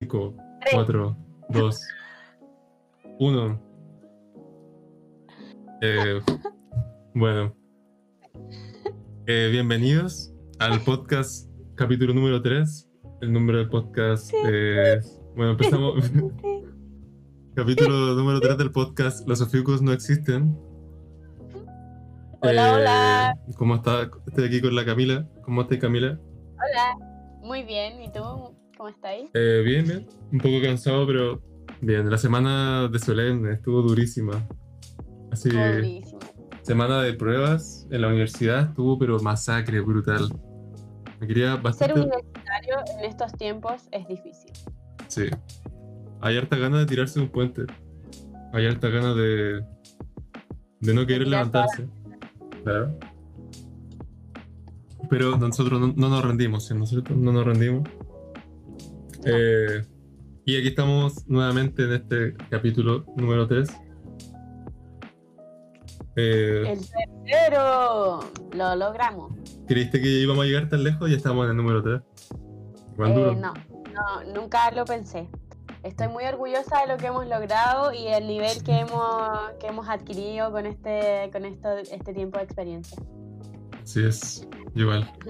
5, 4, 2, 1. bueno, eh, bienvenidos al podcast capítulo número 3. El nombre del podcast es... Bueno, empezamos... capítulo número 3 del podcast Los oficus no existen. Hola, hola. ¿Cómo está? Estoy aquí con la Camila. ¿Cómo estás, Camila? Hola, muy bien. ¿Y tú? ¿Cómo estáis? Eh, bien, bien. Un poco cansado, pero bien. La semana de Solemne estuvo durísima. Así. Durísima. Semana de pruebas en la universidad estuvo, pero masacre brutal. Me quería bastante. Ser universitario en estos tiempos es difícil. Sí. Hay harta ganas de tirarse de un puente. Hay harta ganas de. de no querer levantarse. Claro. Pero nosotros no, no nos rendimos, ¿sí? nosotros no nos rendimos. Eh, y aquí estamos nuevamente en este capítulo número 3. Eh, El tercero. Lo logramos. ¿Creíste que íbamos a llegar tan lejos? Ya estamos en el número 3. Igual Eh, no, no, nunca lo pensé. Estoy muy orgullosa de lo que hemos logrado y el nivel que hemos, que hemos adquirido con este, con esto, este tiempo de experiencia. Así es, igual.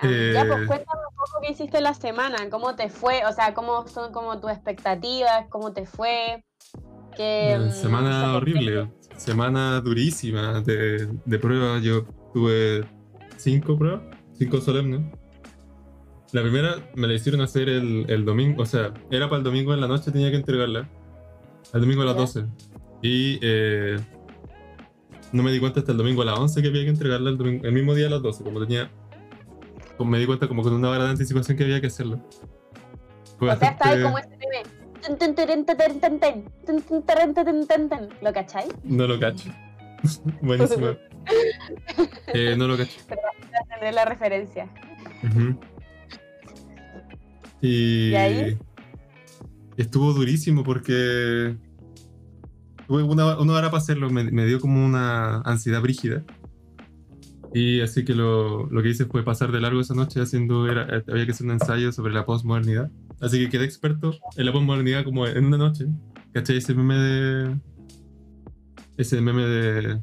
Ya, pues Eh. cuéntame poco qué hiciste la semana, cómo te fue, o sea, cómo son como tus expectativas, cómo te fue. Que, Eh, mm, semana no sé, horrible, semana durísima de, de pruebas. Yo tuve cinco pruebas, cinco solemnes. La primera me la hicieron hacer el, el domingo, o sea, era para el domingo en la noche, tenía que entregarla. El domingo a las Ya. 12. Y eh, no me di cuenta hasta el domingo a las 11 que había que entregarla el, domingo- el mismo día a las 12, como tenía. Como me di cuenta como con una hora de anticipación que había que hacerlo. Fue O sea, como ese meme. ¿Lo cachai? No lo cacho. Buenísimo. Eh, no lo cacho. Tener la referencia. Ujú. Y, ¿Y ahí? estuvo durísimo porque tuve una, una hora para hacerlo, me, me dio como una ansiedad brígida. Y así que lo, lo que hice fue pasar de largo esa noche haciendo, era, eh, había que hacer un ensayo sobre la postmodernidad. Así que quedé experto en la postmodernidad como en una noche. ¿Cachai? Ese meme de... Ese meme de,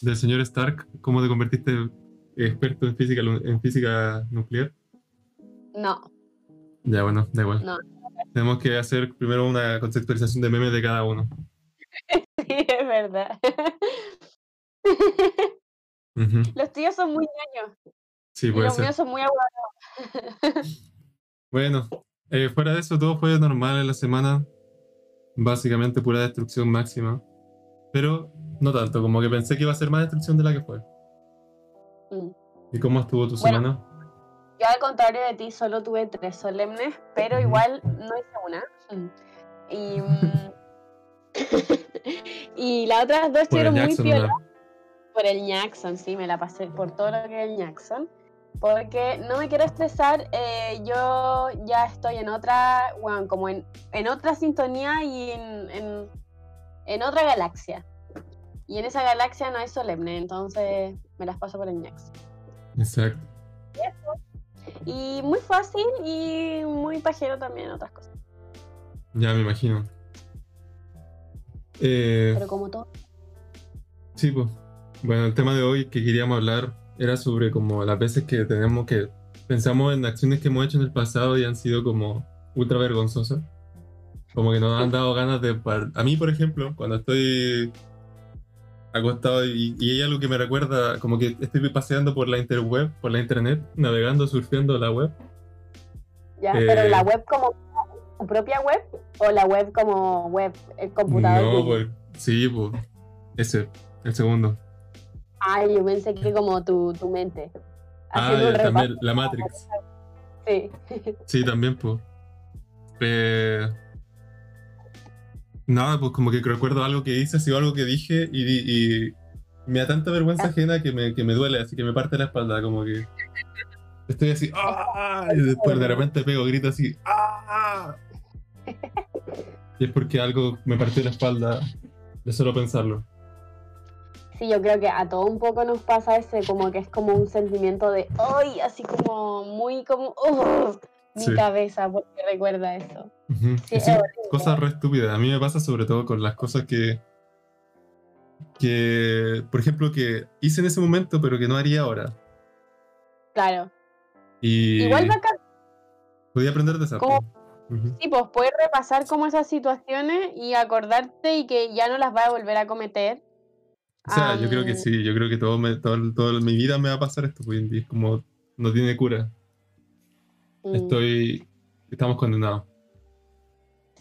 del señor Stark, cómo te convertiste experto en física, en física nuclear. No, Ya, bueno, da igual. No. Tenemos que hacer primero una conceptualización de memes de cada uno. sí, es verdad. Los tuyos son muy ñoños Sí, y los ser. míos son muy aguados. Bueno, eh, fuera de eso, todo fue normal en la semana. Básicamente pura destrucción máxima. Pero no tanto, como que pensé que iba a ser más destrucción de la que fue. Mm. ¿Y cómo estuvo tu Bueno. semana? Yo al contrario de ti solo tuve tres solemnes, pero igual no hice una. Mm. Y, mm, y las otras dos estuvieron muy Jackson, piola. ¿no? Por el Jackson, sí, me la pasé por todo lo que es el Jackson. Porque no me quiero estresar, eh, yo ya estoy en otra, bueno, como en, en otra sintonía y en, en, en otra galaxia. Y en esa galaxia no es solemne, entonces me las paso por el Jackson. Exacto. Y muy fácil y muy pajero también en otras cosas. Ya me imagino. Eh, Pero como todo. Sí, pues. Bueno, el tema de hoy que queríamos hablar era sobre como las veces que tenemos que pensamos en acciones que hemos hecho en el pasado y han sido como ultra vergonzosas. Como que nos han dado ganas de... A mí, por ejemplo, cuando estoy acostado y, y hay algo que me recuerda, como que estoy paseando por la interweb, por la internet, navegando, surfeando la web. Ya, Eh, pero la web como tu propia web o la web como web, el computador. No, pues... Sí, pues... Ese, el segundo. Ay, yo pensé que como tu, tu mente. Ah, ya, también, la Matrix. Sí. Sí, también, pues. Eh, Nada, pues como que recuerdo algo que hice, así o algo que dije y, di- y me da tanta vergüenza ajena que me, que me duele, así que me parte la espalda, como que estoy así, ¡ah! y después de repente pego grito así, ¡ah! Y es porque algo me partió la espalda de solo pensarlo. Sí, yo creo que a todo un poco nos pasa ese, como que es como un sentimiento de, ¡ay! Así como muy como, ¡oh! mi Sí. cabeza porque recuerda eso. Sí, es horrible. cosas re estúpidas. A mí me pasa sobre todo con las cosas que, que, por ejemplo, que hice en ese momento, pero que no haría ahora. Claro. Y Igual bacán, podía aprender de esa. Sí, pues puedes repasar como esas situaciones y acordarte y que ya no las vas a volver a cometer. O sea, yo creo que sí, yo creo que todo, me, todo, toda mi vida me va a pasar esto, pues, y es como, no tiene cura. mm. Estoy, estamos condenados.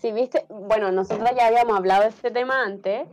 Sí, viste, bueno, nosotros ya habíamos hablado de este tema antes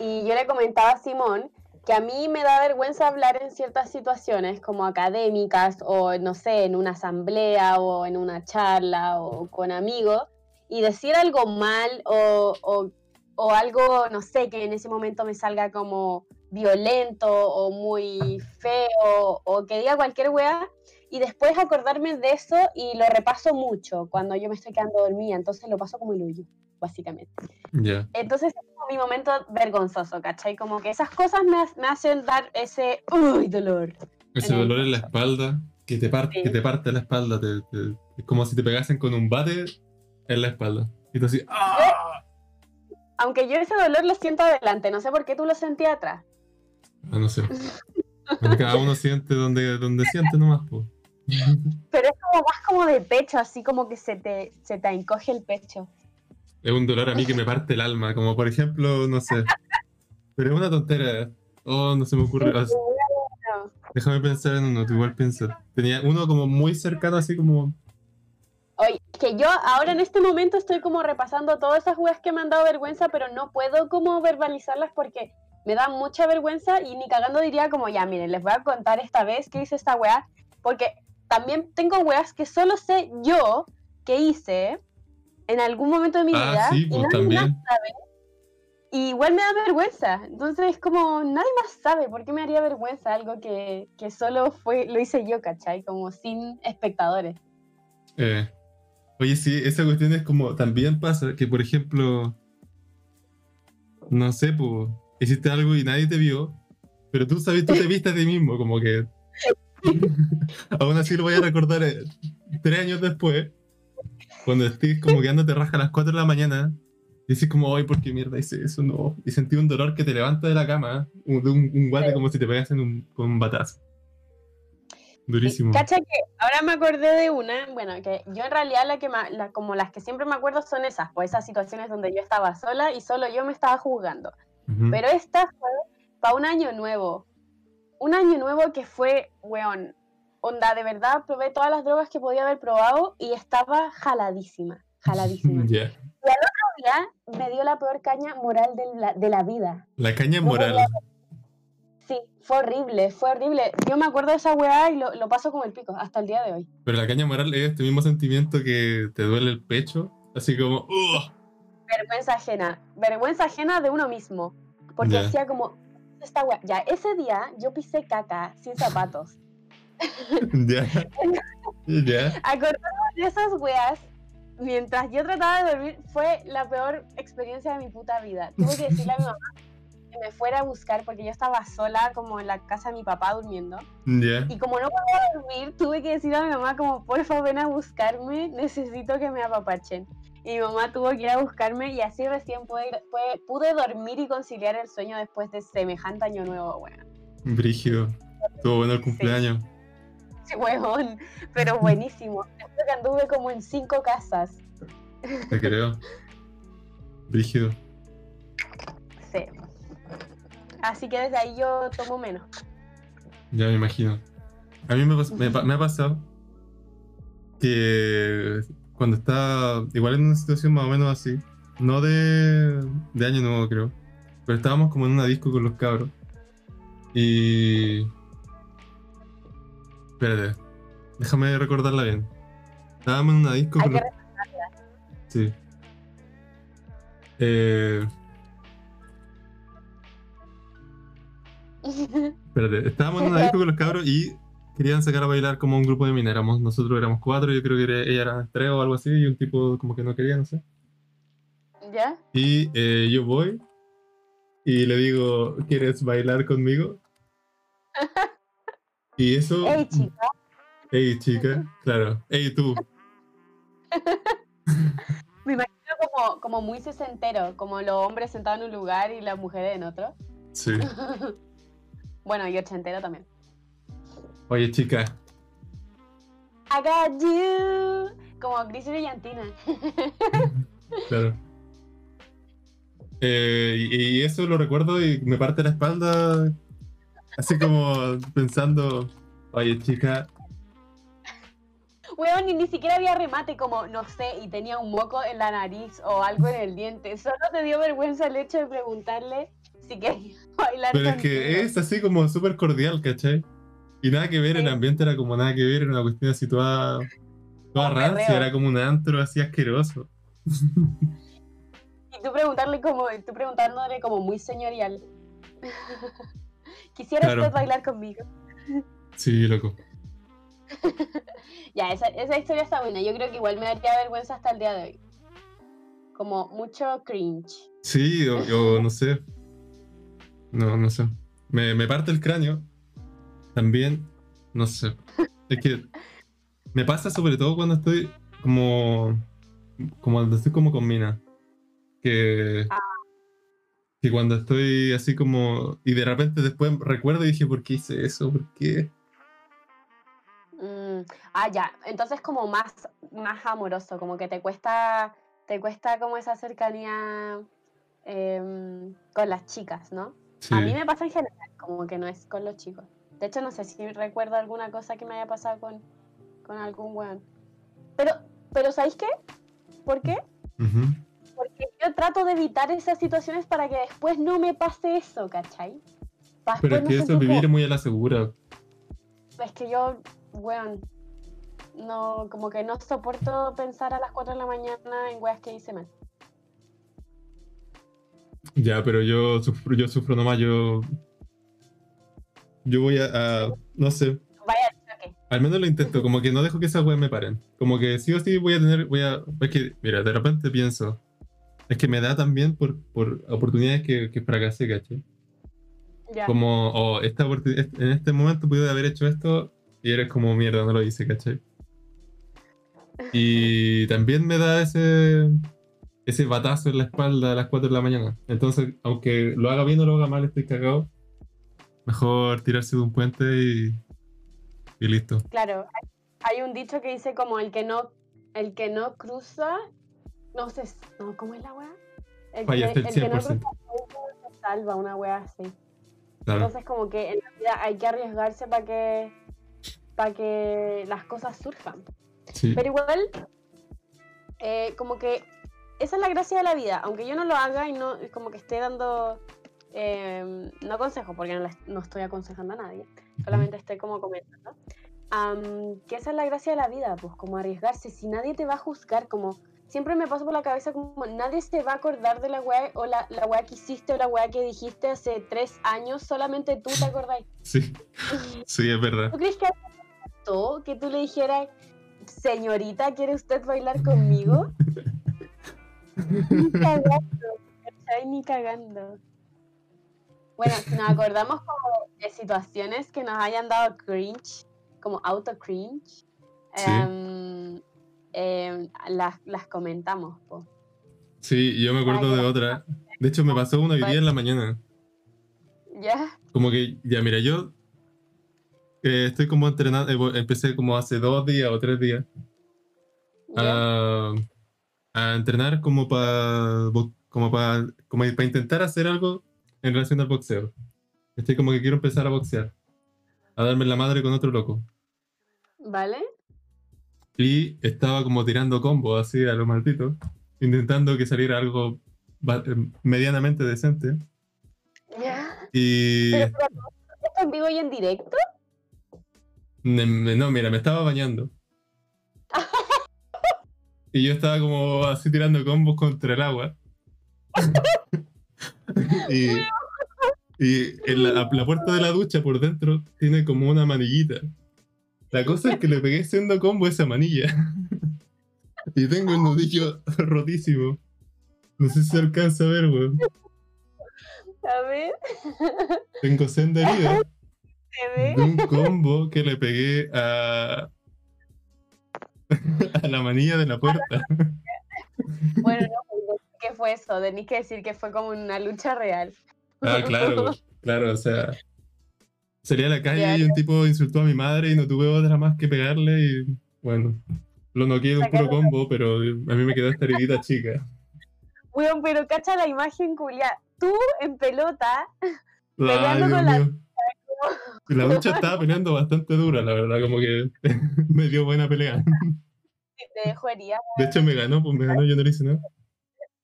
y yo le comentaba a Simón que a mí me da vergüenza hablar en ciertas situaciones como académicas o no sé, en una asamblea o en una charla o con amigos y decir algo mal o, o- o algo, no sé, que en ese momento me salga como violento o muy feo o que diga cualquier weá y después acordarme de eso y lo repaso mucho cuando yo me estoy quedando dormida, entonces lo paso como el hoyo, básicamente. Ya. Entonces es como mi momento vergonzoso, ¿cachai? Como que esas cosas me, me hacen dar ese uy dolor. Ese En dolor en la espalda, que te, parte, Sí. que te parte la espalda, te- te- es como si te pegasen con un bate en la espalda. Y tú así, ¡ah! Aunque yo ese dolor lo siento adelante, no sé por qué tú lo sentías atrás. Ah, no sé. Cada uno siente donde, donde siente nomás, pues. Pero es como más como de pecho, así como que se te, se te encoge el pecho. Es un dolor a mí que me parte el alma, como por ejemplo, no sé. Pero es una tontera. Oh, no se me ocurre. Ah, Bueno, déjame pensar en uno, tú igual piensa. Tenía uno como muy cercano, así como. Oye, que yo ahora en este momento estoy como repasando todas esas weas que me han dado vergüenza, pero no puedo como verbalizarlas porque me da mucha vergüenza y ni cagando diría como, ya, miren, les voy a contar esta vez que hice esta wea, porque también tengo weas que solo sé yo que hice en algún momento de mi Ah, vida sí, y pues nadie también. más sabe. Y igual me da vergüenza, entonces es como, nadie más sabe, ¿por qué me haría vergüenza algo que, que solo fue, lo hice yo, ¿cachai? Como sin espectadores. Eh, oye, sí, esa cuestión es como. También pasa que, por ejemplo. No sé, pues. Hiciste algo y nadie te vio. Pero tú sabes, tú te viste a ti mismo, como que. Aún así lo voy a recordar eh, tres años después. Cuando estés como que te rasca a las 4 de la mañana. Y dices como, ay, ¿por qué mierda hice eso? No. Y sentí un dolor que te levanta de la cama. Un, de un, un guate como si te pegasen un, con un batazo. Durísimo. Cacha que ahora me acordé de una, bueno, que yo en realidad la que ma- la- como las que siempre me acuerdo son esas, pues esas situaciones donde yo estaba sola y solo yo me estaba juzgando. Ujú. Pero esta fue para un año nuevo. Un año nuevo que fue, weón, onda, de verdad probé todas las drogas que podía haber probado y estaba jaladísima, jaladísima. Ya. Ya me dio la peor caña moral de la, de la vida. La caña No moral. podía- Sí, fue horrible, fue horrible. Yo me acuerdo de esa weá y lo, lo paso como el pico hasta el día de hoy. Pero la caña moral es este mismo sentimiento que te duele el pecho, así como, "Ugh". vergüenza ajena, vergüenza ajena de uno mismo, porque Ya. decía como, esta wea, ya, ese día yo pisé caca sin zapatos. ya, ya, Acordarme de esas weas, mientras yo trataba de dormir, fue la peor experiencia de mi puta vida. Tuve que decirle a mi mamá que me fuera a buscar, porque yo estaba sola como en la casa de mi papá durmiendo, y como no podía dormir, tuve que decirle a mi mamá como, por favor ven a buscarme, necesito que me apapachen. Y mi mamá tuvo que ir a buscarme y así recién pude, pude, pude dormir y conciliar el sueño después de semejante año nuevo, weón. Brígido. Estuvo bueno el cumpleaños. Sí, weón, pero buenísimo. Después que anduve como en cinco casas. Te creo. Brígido. Sí. Así que desde ahí yo tomo menos. Ya me imagino. A mí me, ha pasado que cuando estaba igual en una situación más o menos así, no de, de año nuevo creo, pero estábamos como en una disco con los cabros. Y... Espérate, déjame recordarla bien. Estábamos en una disco Hay con que los... Sí. Eh, Espérate, estábamos en una disco con los cabros y querían sacar a bailar como un grupo de minas. Éramos, nosotros éramos cuatro, yo creo que era- ella era tres o algo así, y un tipo como que no quería, no sé. ¿Ya? Y eh, yo voy y le digo, ¿quieres bailar conmigo? Y eso... Ey, chica. Hey, chica, claro. Hey, tú. Me imagino como, como muy sesentero, como los hombres sentados en un lugar y las mujeres en otro. Sí. Bueno, y ochentero también. Oye, chica. I got you. Como Gris y Brillantina. claro. Eh, y, y eso lo recuerdo y me parte la espalda, así como pensando, oye, chica, Weón, y ni siquiera había remate, como, no sé, y tenía un moco en la nariz o algo en el diente. Solo te dio vergüenza el hecho de preguntarle si quería bailar Pero es que es así como súper cordial, ¿cachai? Y nada que ver, el ambiente era como nada que ver, era una cuestión así toda, toda rancia, era como un antro así asqueroso. Y tú preguntarle como, tú preguntándole como muy señorial. Quisiera Claro. usted bailar conmigo. Sí, loco. Ya, esa, esa historia está buena. Yo creo que igual me daría vergüenza hasta el día de hoy. Como mucho cringe. Sí, o, o no sé. No, no sé. Me, me parte el cráneo. También, no sé. Es que me pasa sobre todo cuando estoy como. Como cuando estoy como con mina. Que. Que cuando estoy así como. Y de repente después recuerdo y dije, ¿por qué hice eso? ¿Por qué? Mm, ah, ya. Entonces como más, más amoroso, como que te cuesta, te cuesta como esa cercanía em, con las chicas, ¿no? Sí. A mí me pasa en general, como que no es con los chicos. De hecho, no sé si recuerdo alguna cosa que me haya pasado con, con algún weón. Pero, pero ¿sabéis qué? ¿Por qué? Porque yo trato de evitar esas situaciones para que después no me pase eso, ¿cachai? Pero es no que eso es vivir muy a la segura. Es que yo, weón, no, como que no soporto pensar a las 4 de la mañana en weas que hice mal. Ya, pero yo sufro, yo sufro nomás, yo. Yo voy a, a- no sé, Vaya, ok. al menos lo intento, como que no dejo que esas weas me paren. Como que sí o sí voy a tener, voy a. Es que, mira, de repente pienso, es que me da también por, por oportunidades que, que fracasé, ¿cachai? Ya. Como, oh, esta en este momento pude haber hecho esto y eres como mierda, no lo hice, ¿cachai? Y también me da ese, ese batazo en la espalda a las 4 de la mañana. Entonces, aunque lo haga bien o lo haga mal, estoy cagado. Mejor tirarse de un puente y, y listo. Claro, hay, un dicho que dice como el que no, el que no cruza, no se, no, ¿cómo es la wea? El, Fallaste el que no 100%. cruza se salva, una wea así. Claro. Entonces como que en la vida hay que arriesgarse para que, para que las cosas surjan. Sí. Pero igual, eh, como que esa es la gracia de la vida. Aunque yo no lo haga y no como que esté dando, eh, no consejo, porque no, la- no estoy aconsejando a nadie, solamente estoy como comentando. que esa es la gracia de la vida, pues como arriesgarse. Si nadie te va a juzgar, como siempre me pasa por la cabeza, como nadie se va a acordar de la weá o la, la weá que hiciste o la weá que dijiste hace tres años, solamente tú te acordáis. Sí, sí, es verdad. ¿Tú crees que que tú le dijeras, señorita, ¿quiere usted bailar conmigo? Ni cagando, ¿cachai? Ni cagando. Bueno, si nos acordamos como de situaciones que nos hayan dado cringe, como auto cringe, Sí. em, em, las, las comentamos. po. Sí, yo me acuerdo de otra. De hecho, me pasó una hoy día en la mañana. ¿Ya? Como que, ya mira, yo eh, estoy como entrenando, eh, empecé como hace dos días o tres días ¿Ya? a, a entrenar como para como para como para intentar hacer algo en relación al boxeo. Estoy como que quiero empezar a boxear, a darme la madre con otro loco. ¿Vale? Y estaba como tirando combos así a lo maldito, intentando que saliera algo eh, medianamente decente. ¿Ya? Y Pero, pero, ¿esto en vivo y en directo? No, mira, me estaba bañando. Y yo estaba como así tirando combos contra el agua. y y en la, la puerta de la ducha por dentro tiene como una manillita. La cosa es que le pegué siendo combo a esa manilla. y tengo el nudillo rotísimo. No sé si se alcanza a ver, weón. A ver, Tengo senda herida de un combo que le pegué a. a la manilla de la puerta. Bueno, no, pues, ¿qué fue eso? Tenéis que decir que fue como una lucha real. Ah, claro, claro, o sea. Salí a la calle y un tipo insultó a mi madre y no tuve otra más que pegarle y bueno, lo noqué de un puro combo, pero a mí me quedó esta heridita chica. Weón, pero cacha la imagen, Julia. Tú en pelota, Ay, peleando Dios con mío. La ducha estaba peleando bastante dura, la verdad, como que me dio buena pelea. Te dejo herida. De hecho, me ganó, pues me ganó, yo no le hice nada.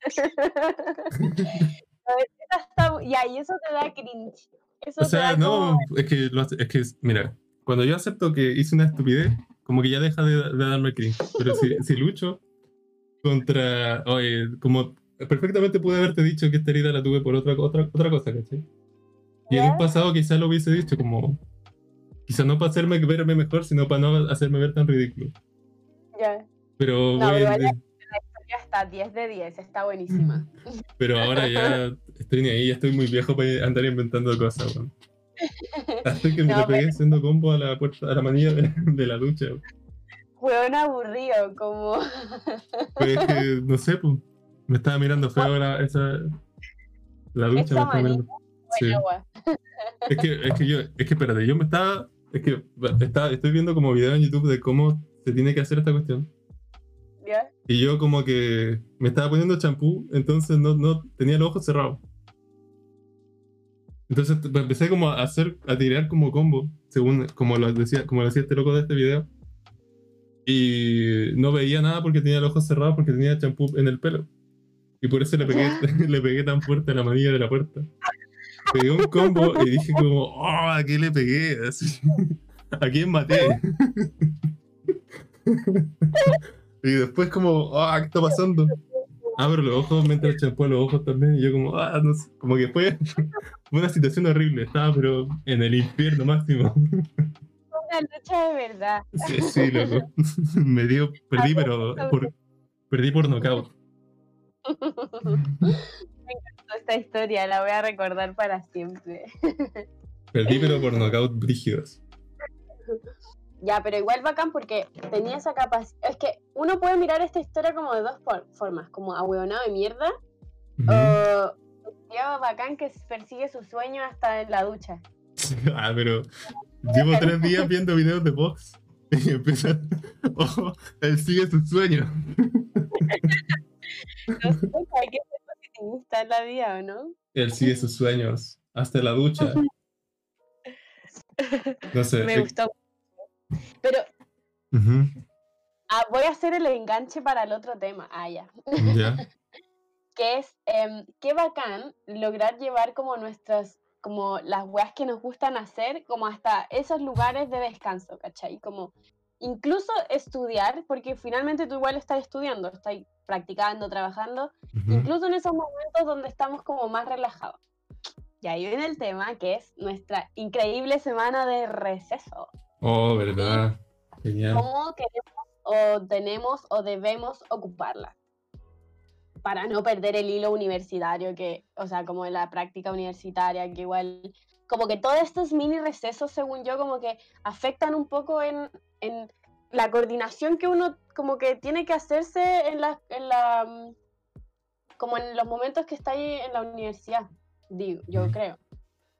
Y eso te da cringe. Eso O sea, no, como- es que, lo hace- es que, mira, cuando yo acepto que hice una estupidez, como que ya deja de, de darme cringe. Pero si, si lucho contra, oye, como perfectamente pude haberte dicho que esta herida la tuve por otra, otra, otra cosa, ¿cachai? Y en un pasado quizá lo hubiese dicho como, quizá no para hacerme verme mejor, sino para no hacerme ver tan ridículo. Ya, Pero, No, voy- pero ya está 10 de 10, está buenísima. pero ahora ya estoy ni ahí, ya estoy muy viejo para andar inventando cosas, weón. Hasta que me No, le pegué haciendo combo a la puerta, a la manilla de, de la ducha. weón. Hueón aburrido, como. Pues es que, no sé, pues, me estaba mirando feo la, esa, la ducha. Esa me estaba mirando. Sí. Agua. Es que, es que yo, es que espérate, yo me estaba, es que estaba, estoy viendo como video en YouTube de cómo se tiene que hacer esta cuestión. ¿Ya? Y yo como que me estaba poniendo champú, entonces no, no tenía los ojos cerrados. Entonces empecé como a hacer, a tirar como combo, según como lo decía, como lo decía este loco de este video. Y no veía nada porque tenía los ojos cerrados porque tenía champú en el pelo. Y por eso le pegué, le pegué tan fuerte a la manilla de la puerta. Pegué un combo y dije como, oh, ¿a qué le pegué? ¿A quién maté? y después como, ah, ¿qué está pasando? Abro los ojos mientras champú los ojos también y yo como, ah, no sé, como que fue, fue una situación horrible, estaba pero en el infierno máximo. Una lucha de verdad. Sí, sí, loco. Me dio, perdí, pero por, perdí por nocaut. Esta historia la voy a recordar para siempre. Perdí, pero por nocaut brígidos. Ya, pero igual bacán porque tenía esa capacidad. Es que uno puede mirar esta historia como de dos for- formas, como ahueonado de mierda, o tío bacán que persigue su sueño hasta en la ducha. Ah, pero llevo tres días viendo videos de box y empieza, oh, él sigue sus sueños. No sé, hay que ser positivista en la vida, ¿o no? Él sigue sus sueños hasta la ducha. No sé. Me gustó. Pero ah, voy a hacer el enganche para el otro tema. Ah, ya. Ya. que es em, qué bacán lograr llevar como nuestras, como las weas que nos gustan hacer, como hasta esos lugares de descanso, ¿cachai? Como incluso estudiar, porque finalmente tú igual estás estudiando, estás practicando, trabajando, incluso en esos momentos donde estamos como más relajados. Y ahí viene el tema, que es nuestra increíble semana de receso. Oh, verdad. Genial. ¿Cómo queremos o tenemos o debemos ocuparla? Para no perder el hilo universitario, que, o sea, como la práctica universitaria, que igual, como que todos estos mini recesos, según yo, como que afectan un poco en, en la coordinación que uno como que tiene que hacerse en la, en la, mm, como en los momentos que está ahí en la universidad, digo, yo creo.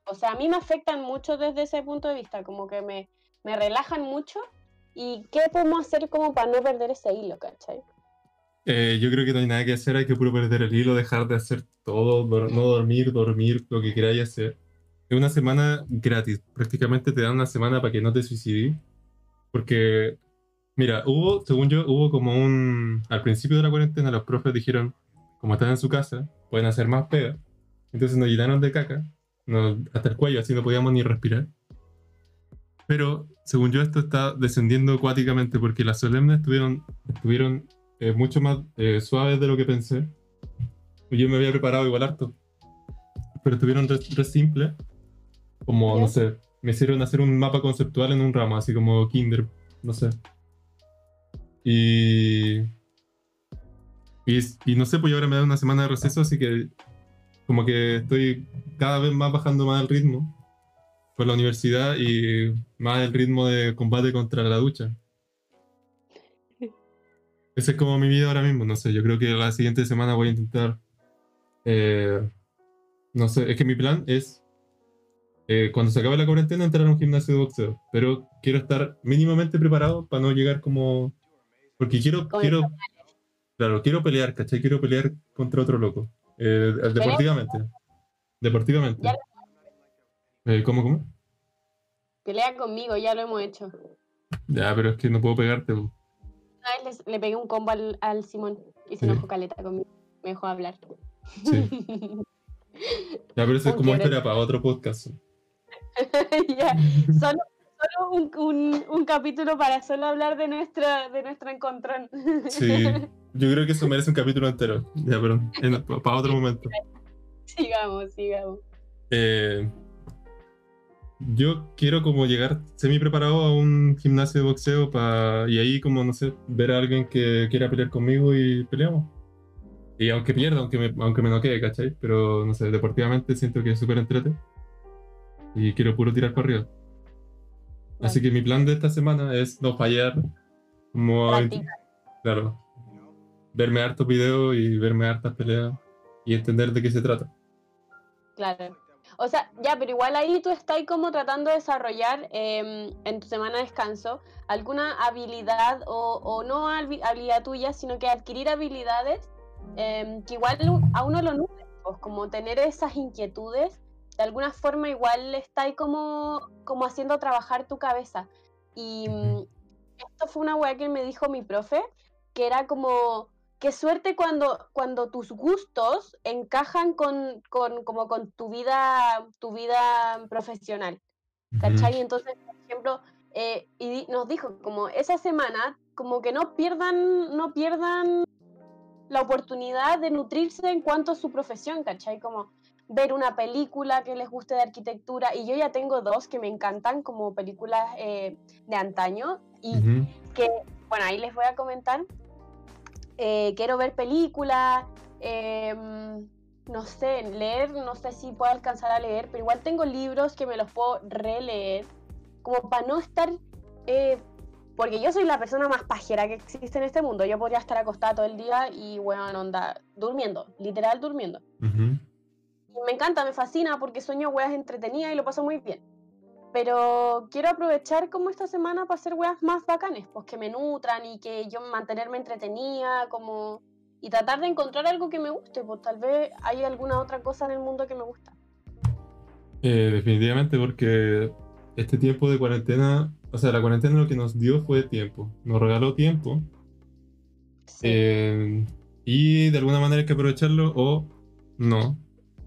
O sea, a mí me afectan mucho desde ese punto de vista, como que me, me relajan mucho ¿Y qué podemos hacer como para no perder ese hilo, cachai? Eh, yo creo que no hay nada que hacer, hay que puro perder el hilo, dejar de hacer todo, no dormir, dormir, lo que queráis hacer. Es una semana gratis, prácticamente te dan una semana para que no te suicides. Porque, mira, hubo, según yo, hubo como un... Al principio de la cuarentena los profes dijeron, como están en su casa, pueden hacer más pega. Entonces nos llenaron de caca, nos- hasta el cuello, así no podíamos ni respirar. Pero, según yo, esto está descendiendo acuáticamente porque las solemnes estuvieron, estuvieron eh, mucho más eh, suaves de lo que pensé. Yo me había preparado igual harto. Pero estuvieron re, re simples. Como, Ya. no sé, me hicieron hacer un mapa conceptual en un ramo, así como Kinder, no sé. Y, y, y no sé, pues yo ahora me da una semana de receso, así que como que estoy cada vez más bajando más el ritmo por la universidad y más el ritmo de combate contra la ducha. Esa es como mi vida ahora mismo, no sé, yo creo que la siguiente semana voy a intentar... eh, no sé, es que mi plan es, eh, cuando se acabe la cuarentena, entrar a un gimnasio de boxeo, pero quiero estar mínimamente preparado para no llegar como... Porque quiero, quiero, claro, quiero pelear, ¿cachai? Quiero pelear contra otro loco, eh, deportivamente. Deportivamente. Eh, ¿Cómo, cómo? Pelea conmigo, ya lo hemos hecho. Ya, pero es que no puedo pegarte. Una vez le pegué un combo al, al Simón y se Sí. enojó caleta conmigo. Me dejó hablar. Sí. Ya, pero eso es como historia para otro podcast. Ya, Solo, solo un, un- un capítulo para solo hablar de nuestra, de nuestro encontrón. Sí, yo creo que eso merece un capítulo entero. Ya, pero para otro momento. sigamos, sigamos. Eh, yo quiero como llegar semi preparado a un gimnasio de boxeo pa- y ahí como, no sé, ver a alguien que quiera pelear conmigo y peleamos. Y aunque pierda, aunque me, aunque me noquee, ¿cachai? Pero, no sé, deportivamente siento que es súper entrete. Y quiero puro tirar para arriba. Así que mi plan de esta semana es no fallar. Como, claro, verme hartos videos y verme hartas peleas y entender de qué se trata. Claro. O sea, ya, pero igual ahí tú estás como tratando de desarrollar em, en tu semana de descanso alguna habilidad o, o no habi- habilidad tuya, sino que adquirir habilidades em, que igual a uno lo nutren, pues, como tener esas inquietudes, de alguna forma igual está ahí como, como haciendo trabajar tu cabeza. Y mm, esto fue una weá que me dijo mi profe, que era como, qué suerte cuando, cuando tus gustos encajan con, con, como con tu vida, tu vida profesional. ¿Cachai? Entonces, por ejemplo, eh, y nos dijo como esa semana, como que no pierdan, no pierdan la oportunidad de nutrirse en cuanto a su profesión, ¿cachai? Como ver una película que les guste de arquitectura, y yo ya tengo dos que me encantan como películas eh, de antaño, y Ujú. que, bueno, ahí les voy a comentar. Eh, quiero ver películas, em, no sé, leer, no sé si puedo alcanzar a leer, pero igual tengo libros que me los puedo releer, como para no estar, eh, porque yo soy la persona más pajera que existe en este mundo, yo podría estar acostada todo el día y, bueno, onda, durmiendo, literal durmiendo. Ujú. Y me encanta, me fascina porque sueño weas entretenidas y lo paso muy bien. Pero quiero aprovechar como esta semana para hacer weas más bacanes, pues que me nutran y que yo mantenerme entretenida, como... Y tratar de encontrar algo que me guste, pues tal vez hay alguna otra cosa en el mundo que me gusta. Eh, definitivamente porque este tiempo de cuarentena, o sea, la cuarentena lo que nos dio fue tiempo, nos regaló tiempo Sí. eh, y de alguna manera hay que aprovecharlo o no,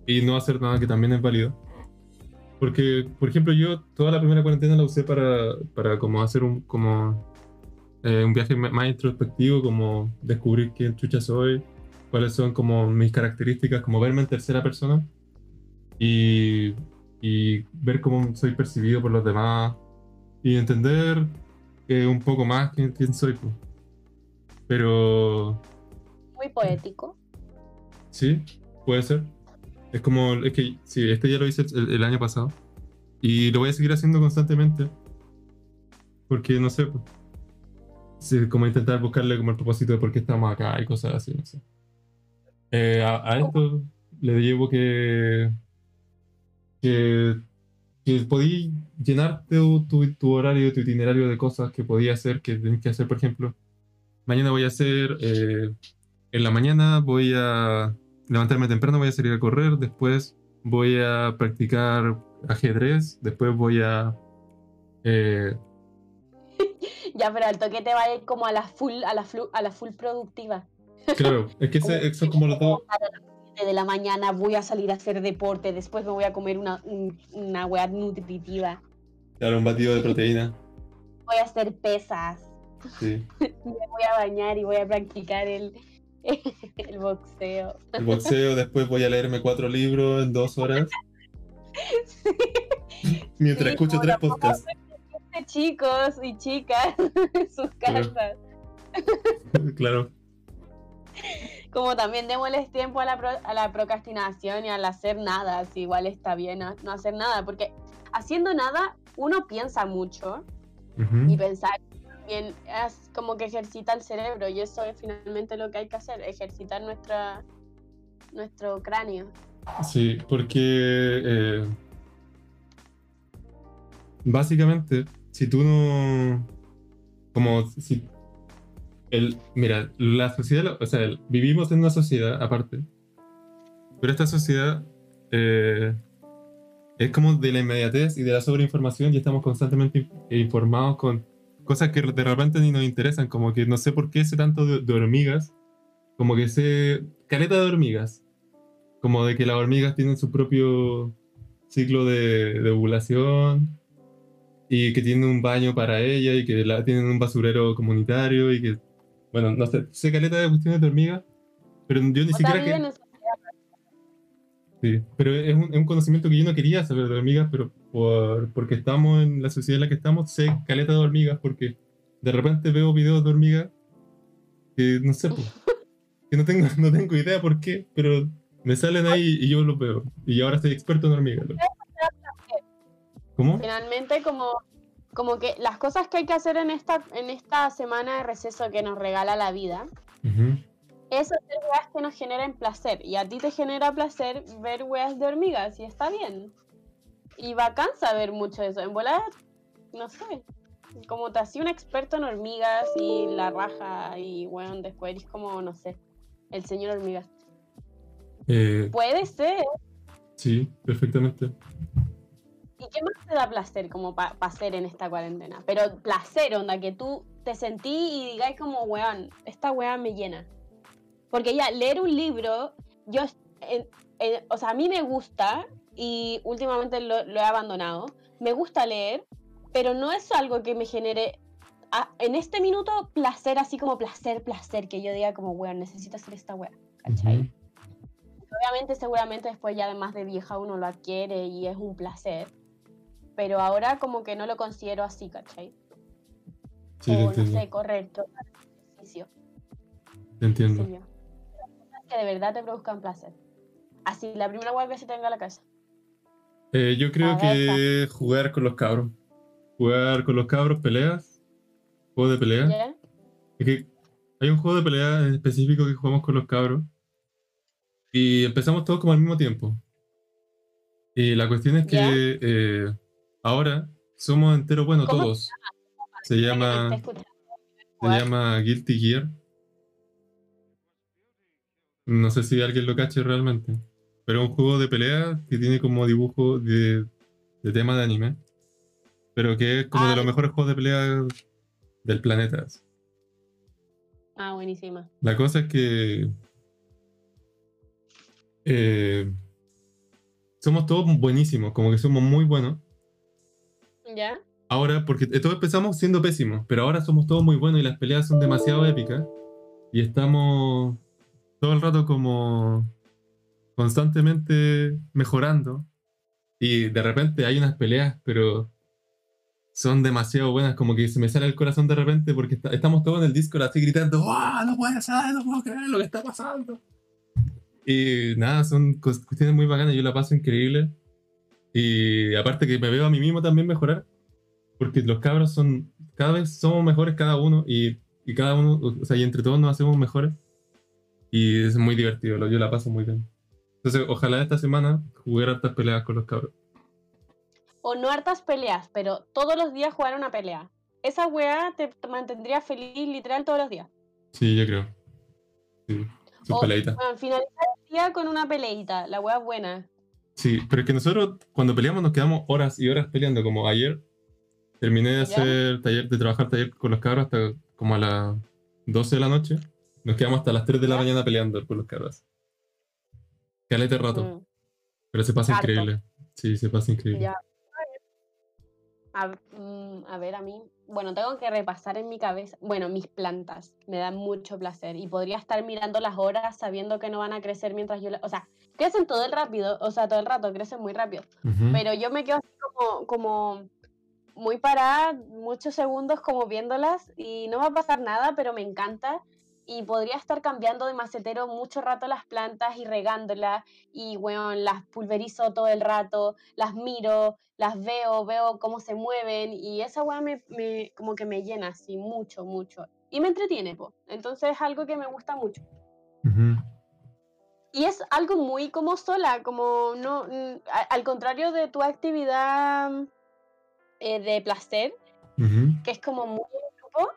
y no hacer nada que también es válido. Porque, por ejemplo, yo toda la primera cuarentena la usé para, para como hacer un, como, eh, un viaje más introspectivo, como descubrir quién chucha soy, cuáles son como mis características, como verme en tercera persona y, y ver cómo soy percibido por los demás y entender eh, un poco más quién, quién soy. pues. Pero Muy poético. sí, puede ser. Es como, es que sí, este ya lo hice el, el año pasado y lo voy a seguir haciendo constantemente porque no sé, pues, sí, como intentar buscarle como el propósito de por qué estamos acá y cosas así, no sé. Eh, a, a esto le llevo que que, que podí llenarte tu, tu, horario, tu itinerario de cosas que podía hacer, que tenés que hacer, por ejemplo. Mañana voy a hacer, eh, en la mañana voy a levantarme temprano, voy a salir a correr, después voy a practicar ajedrez, después voy a... eh, Ya, pero al toque te va a ir como a la full, a la, flu- a la full productiva. claro, es que ese- son como los dos... A las 7 de la mañana voy a salir a hacer deporte, después me voy a comer una, un- una wea nutritiva, Claro, un batido de proteína. voy a hacer pesas. Sí. me voy a bañar y voy a practicar el, el boxeo. El boxeo, después voy a leerme cuatro libros en dos horas. Mientras Sí, escucho como tres podcasts. Chicos y chicas en sus casas. Claro. Como también démosles tiempo a la, pro- a la procrastinación y al hacer nada, si igual está bien no, no hacer nada, porque haciendo nada uno piensa mucho y pensar también es como que ejercita el cerebro y eso es finalmente lo que hay que hacer, ejercitar nuestra, nuestro cráneo. Sí, porque eh, básicamente, si tú no, como si, el, mira, la sociedad, o sea, vivimos en una sociedad aparte, pero esta sociedad eh, es como de la inmediatez y de la sobreinformación y estamos constantemente informados con cosas que de repente ni nos interesan, como que no sé por qué sé tanto de, hormigas, como que sé caleta de hormigas, como de que las hormigas tienen su propio ciclo de, de ovulación y que tienen un baño para ella y que la, tienen un basurero comunitario y que, bueno, no sé, sé caleta de cuestiones de hormigas, pero yo ni siquiera... Que, Sí, pero es un, es un, conocimiento que yo no quería saber de hormigas, pero por, porque estamos en la sociedad en la que estamos, sé caleta de hormigas, porque de repente veo videos de hormigas que no sé, que no tengo, no tengo idea por qué, pero me salen ahí y yo los veo. Y ahora soy experto en hormigas. ¿Cómo? Finalmente, como, como que las cosas que hay que hacer en esta, en esta semana de receso que nos regala la vida, es hacer weas que nos generen placer. Y a ti te genera placer ver weas de hormigas, y está bien. Y bacán saber mucho eso. En volar, no sé. Como te hacía un experto en hormigas y la raja y weón, después eres como, no sé, el señor hormigas. Eh, Puede ser. Sí, perfectamente. ¿Y qué más te da placer como para hacer en esta cuarentena? Pero placer, onda, que tú te sentí y digáis como, weón, esta weá me llena. Porque ya, leer un libro, yo, o sea, a mí me gusta y últimamente lo, he abandonado. Me gusta leer, pero no es algo que me genere en este minuto placer, así como placer, placer, que yo diga como, weón, necesito hacer esta weá, ¿cachai? Obviamente, seguramente después ya además de vieja uno lo adquiere y es un placer, pero ahora como que no lo considero así, ¿cachai? Sí, o, no sé, ejercicio. Entiendo que de verdad te produzcan placer. Así, la primera web que se tenga a la casa. Eh, yo creo que jugar con los cabros. Jugar con los cabros, peleas. Juego de pelea. Es que hay un juego de pelea específico que jugamos con los cabros. Y empezamos todos como al mismo tiempo. Y la cuestión es que eh, ahora somos enteros, bueno, todos. Se llama, se llama Guilty Gear. No sé si alguien lo cache realmente. Pero es un juego de pelea que tiene como dibujo de, tema de anime. Pero que es como de los ah. mejores juegos de pelea del planeta. Ah, buenísima. La cosa es que. Eh, somos todos buenísimos, como que somos muy buenos. ¿Ya? Ahora, porque todos empezamos siendo pésimos, pero ahora somos todos muy buenos y las peleas son demasiado épicas. Y estamos todo el rato como constantemente mejorando y de repente hay unas peleas, pero son demasiado buenas, como que se me sale el corazón de repente porque estamos todos en el Discord así gritando, ¡Oh, no puede ser, no puedo creer lo que está pasando! Y nada, son cuestiones muy bacanas, yo la paso increíble. Y aparte que me veo a mí mismo también mejorar, porque los cabros son, cada vez somos mejores cada uno y, y cada uno, o sea, y entre todos nos hacemos mejores. Y es muy divertido, yo la paso muy bien. Entonces, ojalá esta semana jugar hartas peleas con los cabros. O no hartas peleas, pero todos los días jugar una pelea. Esa weá te mantendría feliz literal todos los días. Sí, yo creo. Sí, sus peleitas. Bueno, finalizar el día con una peleita, la weá buena. Sí, pero es que nosotros cuando peleamos nos quedamos horas y horas peleando, como ayer terminé de hacer taller, de trabajar taller con los cabros hasta como a las 12 de la noche. Nos quedamos hasta las 3 de la mañana peleando por los carros. Calete rato. Mm. Pero se pasa increíble. Sí, se pasa increíble. Mm, a, ver, a mí. Bueno, tengo que repasar en mi cabeza. Bueno, mis plantas me dan mucho placer. Y podría estar mirando las horas sabiendo que no van a crecer mientras yo. O sea, crecen todo el rápido. O sea, todo el rato, crecen muy rápido. Pero yo me quedo así como, como muy parada, muchos segundos como viéndolas. Y no va a pasar nada, pero me encanta y podría estar cambiando de macetero mucho rato las plantas y regándolas y bueno, las pulverizo todo el rato, las miro, las veo, veo cómo se mueven y esa weá me, me, como que me llena así mucho, mucho y me entretiene, po. entonces es algo que me gusta mucho. Y es algo muy como sola, como no, al contrario de tu actividad eh, de placer, que es como muy grupo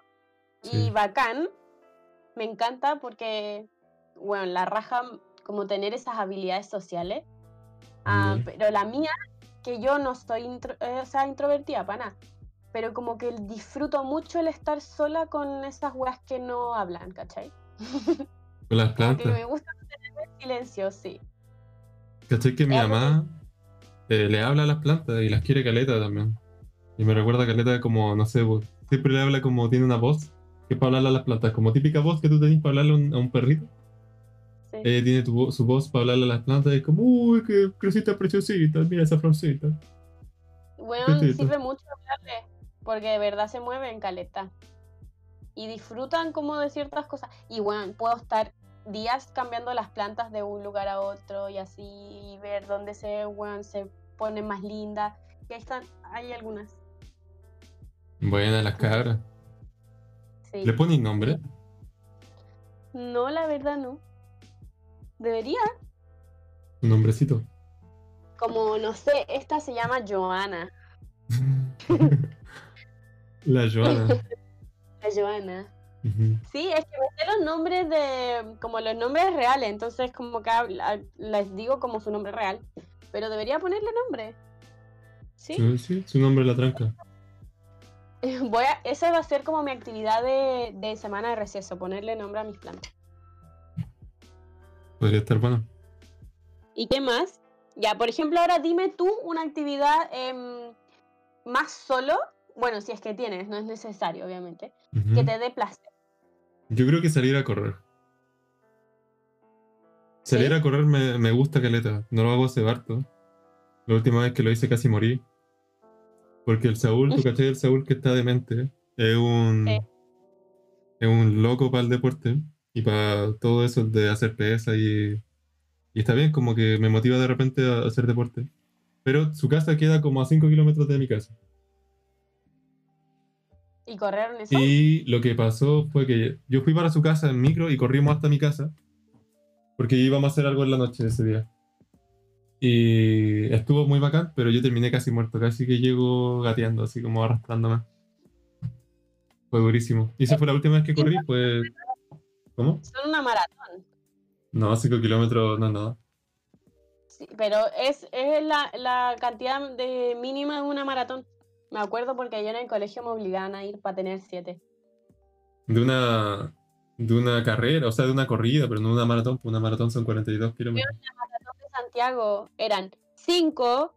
y bacán, me encanta porque, bueno, la raja como tener esas habilidades sociales. Ah, pero la mía, que yo no soy eh, o sea, introvertida para nada, pero como que disfruto mucho el estar sola con esas weas que no hablan, ¿cachai? Con las plantas. me gusta tener silencio, sí. ¿Cachai que mi mamá eh, le habla a las plantas y las quiere caleta también? Y me recuerda a caleta como, no sé, siempre le habla como tiene una voz que para hablarle a las plantas, como típica voz que tú tenés para hablarle a un, perrito. Sí. Ella tiene su voz para hablarle a las plantas y es como, uy, qué crecita preciosita, mira esa florcita. Bueno, sirve mucho hablarle, porque de verdad se mueven caleta. Y disfrutan como de ciertas cosas. Y bueno, puedo estar días cambiando las plantas de un lugar a otro y así, y ver dónde se, bueno, se ponen más lindas. Y ahí están, hay algunas. Buenas las cabras. ¿Le ponen nombre? No, la verdad no. Debería. Un nombrecito. Como, no sé, esta se llama Joana. la Joana. la Joana. Sí, es que me sé los nombres de, como los nombres reales, entonces como que les digo como su nombre real, pero debería ponerle nombre. Sí, sí, sí su nombre la tranca. Voy a, esa va a ser como mi actividad de, semana de receso, ponerle nombre a mis plantas. Podría estar bueno. ¿Y qué más? Ya, por ejemplo, ahora dime tú una actividad em, más solo, bueno, si es que tienes, no es necesario, obviamente, que te dé placer. Yo creo que salir a correr. Salir a correr me, me, gusta caleta, no lo hago hace harto. La última vez que lo hice casi morí. Porque el Saúl, ¿tú cachai? El Saúl que está demente es un. Es un loco para el deporte y para todo eso de hacer pesa y. Y está bien, como que me motiva de repente a hacer deporte. Pero su casa queda como a 5 kilómetros de mi casa. ¿Y corrieron eso? Y lo que pasó fue que yo fui para su casa en micro y corrimos hasta mi casa. Porque íbamos a hacer algo en la noche ese día. Y estuvo muy bacán, pero yo terminé casi muerto, casi que llego gateando, así como arrastrándome. Fue durísimo. Y esa fue la última vez que corrí, pues... ¿Cómo? Son una maratón. No, 5 kilómetros no es nada. Sí, pero es, es la, la, cantidad de mínima de una maratón. Me acuerdo porque yo en el colegio me obligaban a ir para tener 7. De una, de una carrera, o sea, de una corrida, pero no una maratón, pues una maratón son 42 kilómetros. Santiago eran 5,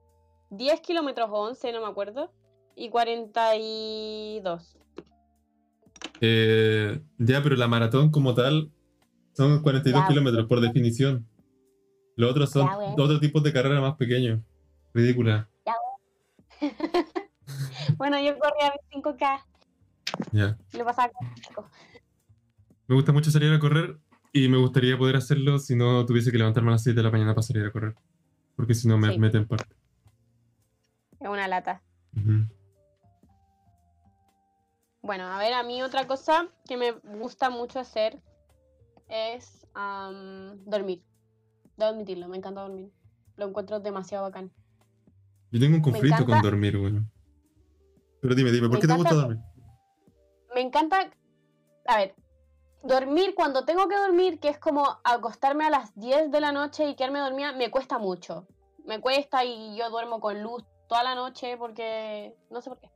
10 kilómetros o 11, no me acuerdo, y 42. Eh, ya, pero la maratón como tal son 42 kilómetros por definición. Los otros son otros tipos de carrera más pequeños. Ridícula. bueno, yo corría 5K. Ya. Lo pasaba Me gusta mucho salir a correr y me gustaría poder hacerlo si no tuviese que levantarme a las 7 de la mañana para salir a correr. Porque si no me mete en parte. Es una lata. Bueno, a ver, a mí otra cosa que me gusta mucho hacer es dormir. Debo admitirlo, me encanta dormir. Lo encuentro demasiado bacán. Yo tengo un conflicto con dormir, bueno. Pero dime, dime, ¿por qué te gusta dormir? Me encanta. A ver, dormir cuando tengo que dormir, que es como acostarme a las 10 de la noche y quedarme dormida, me cuesta mucho. Me cuesta y yo duermo con luz toda la noche porque no sé por qué.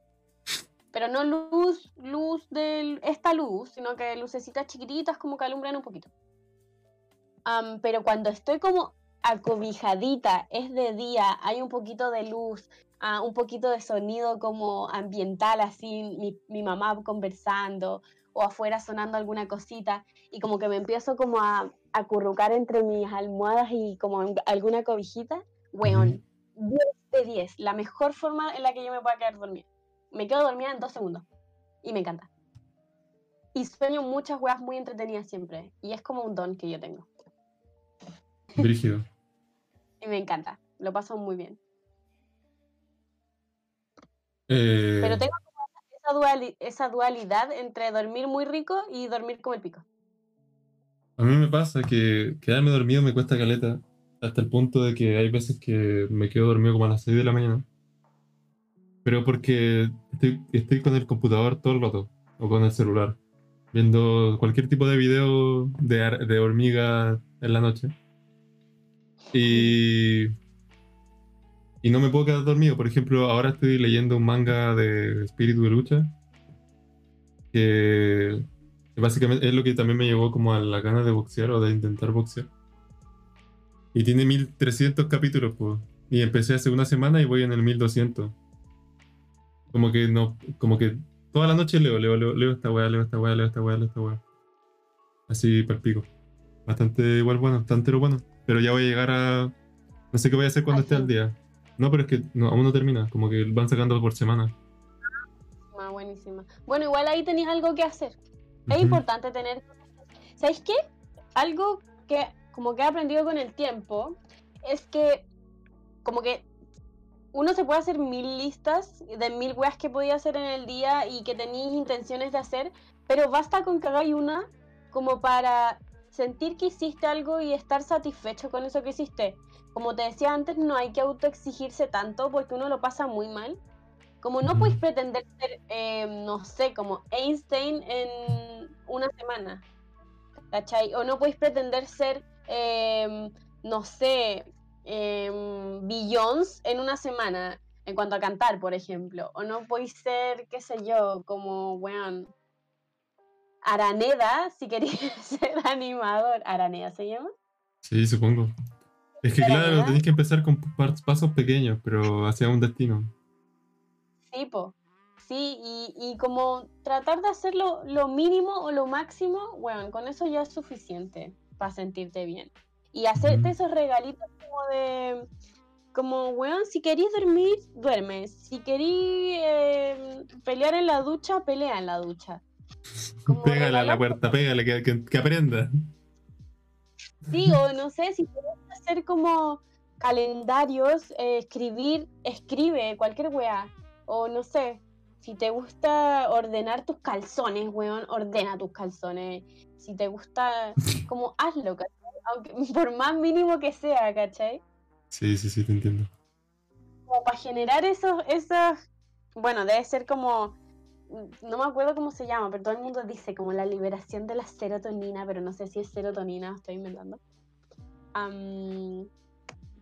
Pero no luz, luz de esta luz, sino que lucecitas chiquititas como que alumbran un poquito. pero cuando estoy como acobijadita, es de día, hay un poquito de luz, ah, un poquito de sonido como ambiental, así, mi, mi mamá conversando, o afuera sonando alguna cosita y como que me empiezo como a acurrucar entre mis almohadas y como alguna cobijita, weón, 10 de 10, la mejor forma en la que yo me pueda quedar dormida. Me quedo dormida en dos segundos y me encanta. y sueño muchas weas muy entretenidas siempre. Y es como un don que yo tengo. Brígido. Y me encanta. Lo paso muy bien. Eh, Pero tengo esa, duali- esa dualidad entre dormir muy rico y dormir como el pico. A mí me pasa que quedarme dormido me cuesta caleta, hasta el punto de que hay veces que me quedo dormido como a las 6 de la mañana. Pero porque estoy, estoy con el computador todo el rato, o con el celular, viendo cualquier tipo de video de, hormigas en la noche. Y, y no me puedo quedar dormido. Por ejemplo, ahora estoy leyendo un manga de espíritu de lucha, que Básicamente es lo que también me llevó como a la gana de boxear o de intentar boxear. Y tiene 1300 capítulos, pues. Y empecé hace una semana y voy en el 1200. Como que no, como que toda la noche leo, leo, leo, leo esta weá, leo esta weá, leo esta weá, leo esta weá. Así palpico. Bastante igual bueno, bastante lo bueno. Pero ya voy a llegar a. No sé qué voy a hacer cuando esté al día. No, pero es que no, aún no termina. Como que van sacando por semana. Ah, buenísima. Bueno, igual ahí tenéis algo que hacer. Es Ujú. importante tener. ¿Sabéis qué? Algo que como que he aprendido con el tiempo es que como que uno se puede hacer mil listas de mil weas que podía hacer en el día y que tenéis intenciones de hacer, pero basta con que hagáis una como para sentir que hiciste algo y estar satisfecho con eso que hiciste. Como te decía antes, no hay que autoexigirse tanto porque uno lo pasa muy mal. Como no podéis pretender ser, eh, no sé, como Einstein en una semana. ¿Cachai? O no podéis pretender ser, eh, no sé, eh, Beyoncé en una semana, en cuanto a cantar, por ejemplo. O no podéis ser, qué sé yo, como, weón, Araneda, si queréis ser animador. ¿Araneda se llama? Sí, supongo. Es que Pero, claro, ¿verdad? tenéis que empezar con pasos pequeños, pero hacia un destino. Sí, po. Sí, y, y como tratar de hacerlo lo mínimo o lo máximo, bueno, con eso ya es suficiente para sentirte bien. Y hacerte esos regalitos como de, como, weón, si querís dormir, duerme. Si querís eh, pelear en la ducha, pelea en la ducha. Como Pégale a la puerta, pégale, que, que, que aprenda. Sí, o no sé, si quieres hacer como calendarios, eh, escribir, escribe cualquier weá. O no sé, si te gusta ordenar tus calzones, weón, ordena tus calzones. Si te gusta, como hazlo, ¿cachai? Aunque, por más mínimo que sea, ¿cachai? Sí, sí, sí, te entiendo. Como para generar esos, esos, bueno, debe ser como, no me acuerdo cómo se llama, pero todo el mundo dice como la liberación de la serotonina, pero no sé si es serotonina, estoy inventando.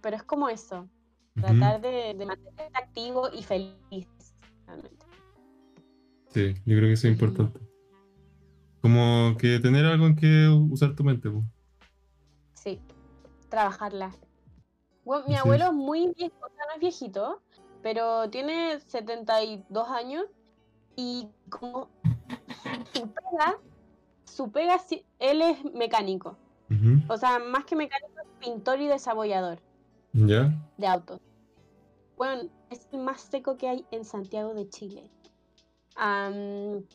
Pero es como eso, Ujú. tratar de, de mantenerte activo y feliz, realmente. Sí, yo creo que eso es importante. Como que tener algo en que usar tu mente. Sí, trabajarla. Bueno, mi Así abuelo es muy viejo, o sea, no es viejito, pero tiene 72 años y como su pega, su pega, él es mecánico. O sea, más que mecánico, es pintor y desabollador ¿Ya? de autos. Bueno, es el más seco que hay en Santiago de Chile. Am,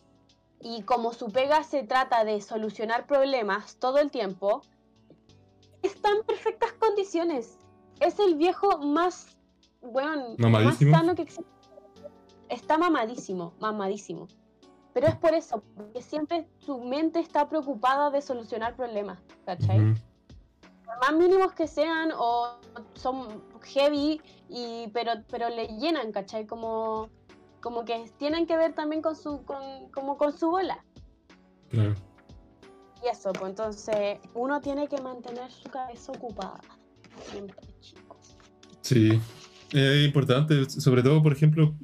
y como su pega se trata de solucionar problemas todo el tiempo, está en perfectas condiciones. Es el viejo más, bueno, más sano que existe. Está mamadísimo, mamadísimo. Pero es por eso, porque siempre su mente está preocupada de solucionar problemas, ¿cachai? Por más mínimos que sean o son heavy y pero pero le llenan ¿cachai? como como que tienen que ver también con su con como con su bola Claro. y eso pues entonces uno tiene que mantener su cabeza ocupada siempre chicos Sí, es importante, sobre todo, por ejemplo,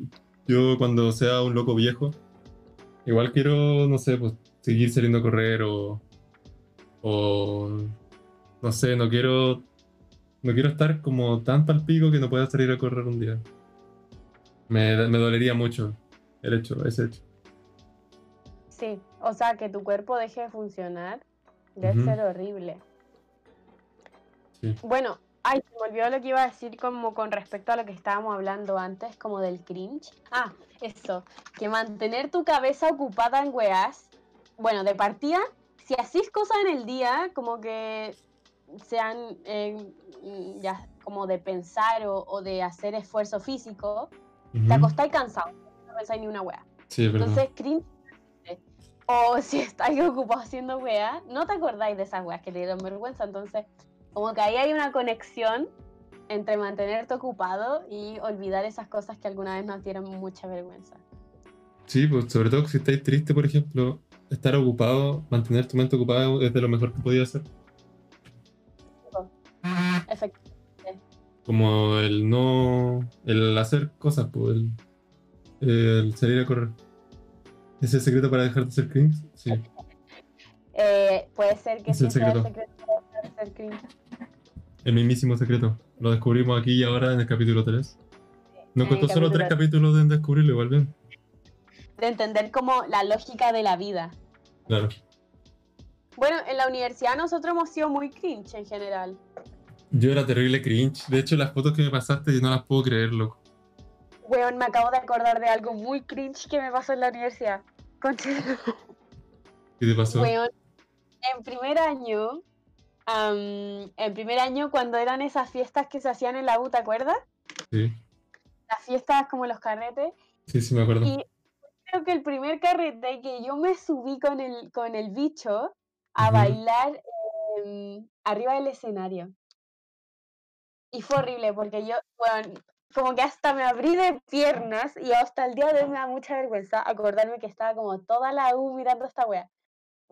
yo cuando sea un loco viejo, igual quiero, no sé, pues seguir saliendo a correr o, o no sé, no quiero, no quiero estar como tan palpico que no pueda salir a correr un día. Me, me dolería mucho el hecho, ese hecho. sí o sea que tu cuerpo deje de funcionar debe ser horrible Sí. bueno ay se me olvidó lo que iba a decir como con respecto a lo que estábamos hablando antes como del cringe ah eso que mantener tu cabeza ocupada en weas bueno, de partida, si hacís cosas en el día, como que sean eh, ya como de pensar o, o de hacer esfuerzo físico, te acostáis cansado, no pensáis ni una wea. Sí. Entonces, cringe. O si estáis ocupados haciendo wea, no te acordáis de esas weas que te dieron vergüenza. Entonces, como que ahí hay una conexión entre mantenerte ocupado y olvidar esas cosas que alguna vez nos dieron mucha vergüenza. Sí, pues sobre todo si estáis triste, por ejemplo, estar ocupado, mantener tu mente ocupada es de lo mejor que podía hacer. Efectivamente. Como el no. el hacer cosas, pues el, el salir a correr. ¿Es el secreto para dejar de ser cringe? Sí. Eh, puede ser que Es sí el sea el secreto. secreto de ser cringe. El mismísimo secreto. Lo descubrimos aquí y ahora en el capítulo 3. Nos costó solo tres capítulos de descubrirlo, igual bien. De entender como la lógica de la vida. Claro. Bueno, en la universidad nosotros hemos sido muy cringe en general. Yo era terrible cringe. De hecho, las fotos que me pasaste yo no las puedo creer, loco. Weón, me acabo de acordar de algo muy cringe que me pasó en la universidad. Concha. ¿Qué te pasó? Weón, en primer año, am, en primer año cuando eran esas fiestas que se hacían en la U, ¿te acuerdas? Sí, Las fiestas como los carretes. sí, sí, me acuerdo. Y creo que el primer carrete que yo me subí con el, con el bicho a bailar em, arriba del escenario. Y fue horrible porque yo, bueno, como que hasta me abrí de piernas y hasta el día de hoy me da mucha vergüenza acordarme que estaba como toda la U mirando esta wea.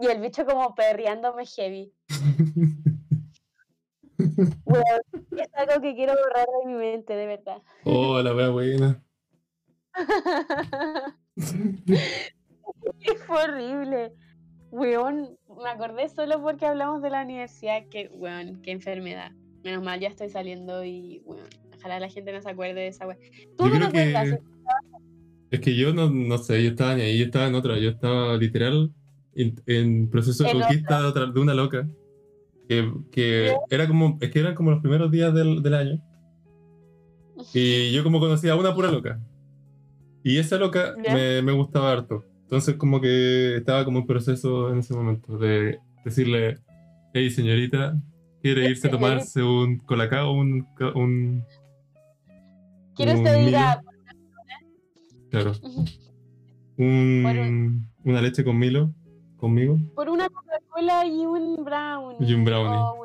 Y el bicho como perreándome heavy. Weón, es algo que quiero borrar de mi mente, de verdad. oh, la wea buena. Fue horrible. Weón, me acordé solo porque hablamos de la universidad, que, weón, qué enfermedad. Menos mal ya estoy saliendo y, weón, ojalá la gente no se acuerde de esa weón. ¿Tú Yo no te acuerdas? que. Es que yo no, no sé, yo estaba ni ahí, yo estaba en otra. Yo estaba literal en, proceso de conquista de, una loca. Que, que era como. Es que eran como los primeros días del, del año. Y yo como conocía a una pura loca. Y esa loca me, me gustaba harto. Entonces como que estaba como en proceso en ese momento de decirle, hey señorita, ¿quiere irse a tomarse un colacao, un, un ¿Quieres un diga? claro, un, una leche con Milo, conmigo? Por una Coca-Cola y un brownie. Y un brownie. Oh.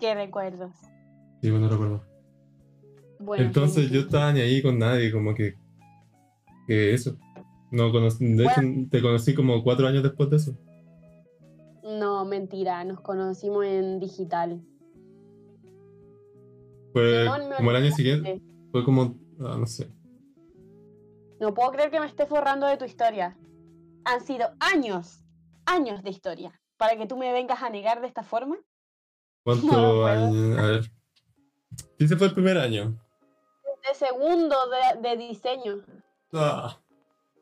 Qué recuerdos. Sí, bueno, recuerdo. Bueno, Entonces yo estaba ni ahí con nadie, como que, que eso. No conocí, de hecho, te conocí como cuatro años después de eso. No, mentira, nos conocimos en digital. Fue me como el año siguiente, fue como, ah, no sé. No puedo creer que me esté forrando de tu historia. Han sido años, años de historia. Para que tú me vengas a negar de esta forma. ¿Cuánto No años? A ver. Sí, ese fue el primer año. De segundo de, de diseño. Ah.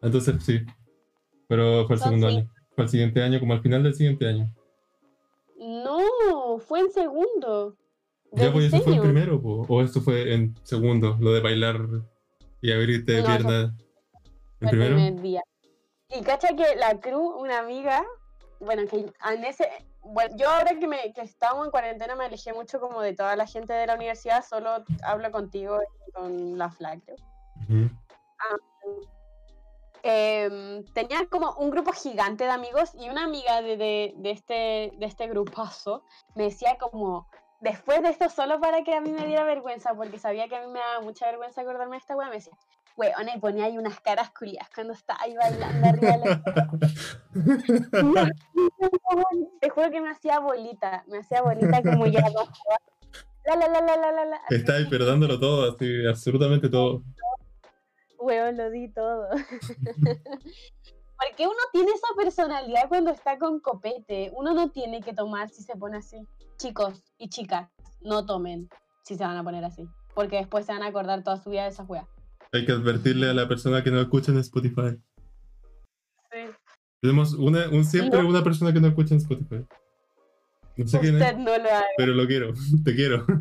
Entonces sí. Pero fue el segundo año. Fue el siguiente año, como al final del siguiente año. No, fue en segundo. Ya, pues eso fue el primero, po. o esto fue en segundo, lo de bailar y abrirte de No, pierna. Fue ¿El primero? primer día. Y cacha que la Cruz, una amiga, bueno, que en ese, bueno, yo ahora que, me, que estábamos en cuarentena me alejé mucho como de toda la gente de la universidad, solo hablo contigo y con la flag. creo. Ujú. Em, tenía como un grupo gigante de amigos y una amiga de, de, de este, de este grupazo me decía como, después de esto, solo para que a mí me diera vergüenza, porque sabía que a mí me daba mucha vergüenza acordarme de esta wea, me decía, weona, y ponía ahí unas caras culias cuando estaba ahí bailando arriba de la... Te juro que me hacía bolita, me hacía bolita como ya no La la la la la la la. así, Está ahí perdándolo todo, así, absolutamente todo. Weón, lo di todo. Porque uno tiene esa personalidad cuando está con copete. Uno no tiene que tomar si se pone así. Chicos y chicas, no tomen si se van a poner así. Porque después se van a acordar toda su vida de esa wea. Hay que advertirle a la persona que no escucha en Spotify. Sí. Tenemos una, un, siempre No. una persona que no escucha en Spotify. No sé quién Usted es, no lo haga. pero lo quiero. Te quiero.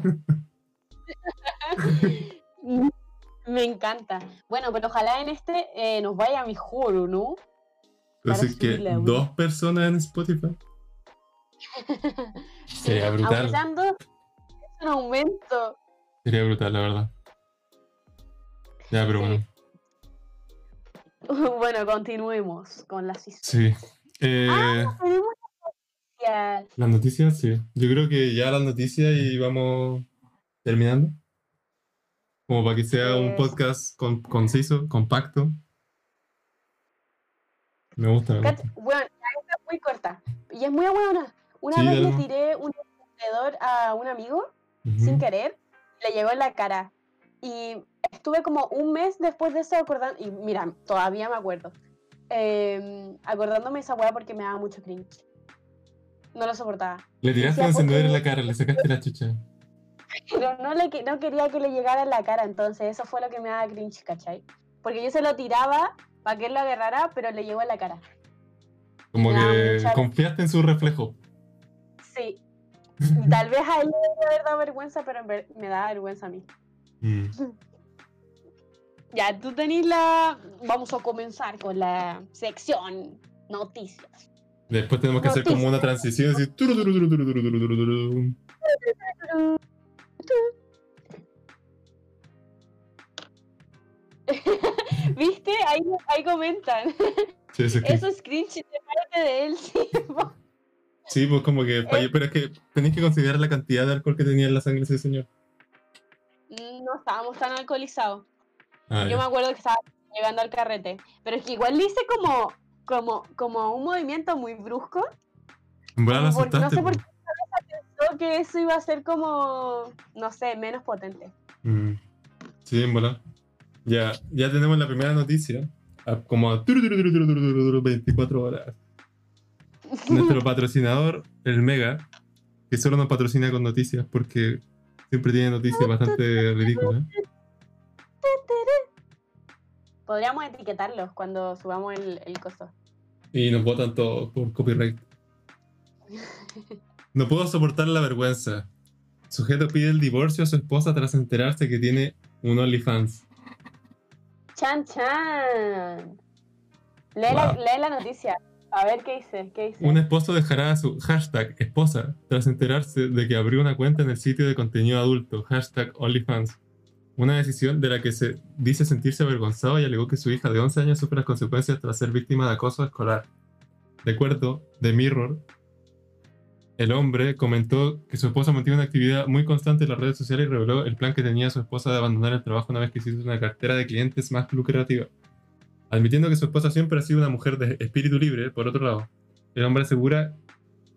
Me encanta. Bueno, pero ojalá en este eh, nos vaya mejor, ¿o no? Entonces que dos personas en Spotify. Sería brutal. Aumentando es un aumento. Sería brutal, la verdad. Ya, pero bueno. Bueno, continuemos con las historias. Sí. Eh, Tenemos noticias. Las noticias, sí. Yo creo que ya las noticias y vamos terminando. Como para que sea un podcast con- conciso, compacto. Me gusta, me gusta. Bueno, esta es muy corta. Y es muy buena. Una Sí, vez le tiré un encendedor a un amigo sin querer, le llegó en la cara. Y estuve como un mes después de eso acordando, y mira, todavía me acuerdo, eh, acordándome de esa weá porque me daba mucho cringe. No lo soportaba. Le tiraste un encendedor en ¿por la cara, le sacaste la chucha. Pero no, le, no quería que le llegara en la cara, entonces eso fue lo que me daba cringe, ¿cachai? Porque yo se lo tiraba para que él lo agarrara, pero le llegó en la cara. Como Me que confiaste en su reflejo. Sí. Tal vez a él le debería haber dado vergüenza, pero me da vergüenza a mí. Mm. Ya, tú tenés la... Vamos a comenzar con la sección noticias. Después tenemos que hacer como una transición así. ¿Viste? Ahí, ahí comentan. Sí, eso es que- Eso es cringe de parte de él, sí. sí, pues como que falló. Pero es que tenéis que considerar la cantidad de alcohol que tenía en la sangre ese señor. No estábamos tan alcoholizados. Ah, Yo me acuerdo que estaba llegando al carrete. Pero es que igual le hice como, como, como un movimiento muy brusco. Porque no sé por qué pensó que eso iba a ser como, no sé, menos potente. Mm. Sí, en verdad. Ya, ya tenemos la primera noticia. a como a turu, turu, turu, turu, turu, turu, turu, 24 horas. Nuestro patrocinador, el Mega, que solo nos patrocina con noticias porque siempre tiene noticias bastante ridículas. Podríamos etiquetarlos cuando subamos el, el coso. Y nos votan todo por copyright. No puedo soportar la vergüenza. Sujeto pide el divorcio a su esposa tras enterarse que tiene un OnlyFans. Chan Chan. Lee, la, Wow. lee la noticia. A ver qué dice. ¿Qué dice? Un esposo dejará a su hashtag esposa tras enterarse de que abrió una cuenta en el sitio de contenido adulto, hashtag OnlyFans. Una decisión de la que se dice sentirse avergonzado y alegó que su hija de 11 años sufre las consecuencias tras ser víctima de acoso escolar. De acuerdo, The Mirror, el hombre comentó que su esposa mantiene una actividad muy constante en las redes sociales y reveló el plan que tenía su esposa de abandonar el trabajo una vez que hizo una cartera de clientes más lucrativa. Admitiendo que su esposa siempre ha sido una mujer de espíritu libre, por otro lado, el hombre asegura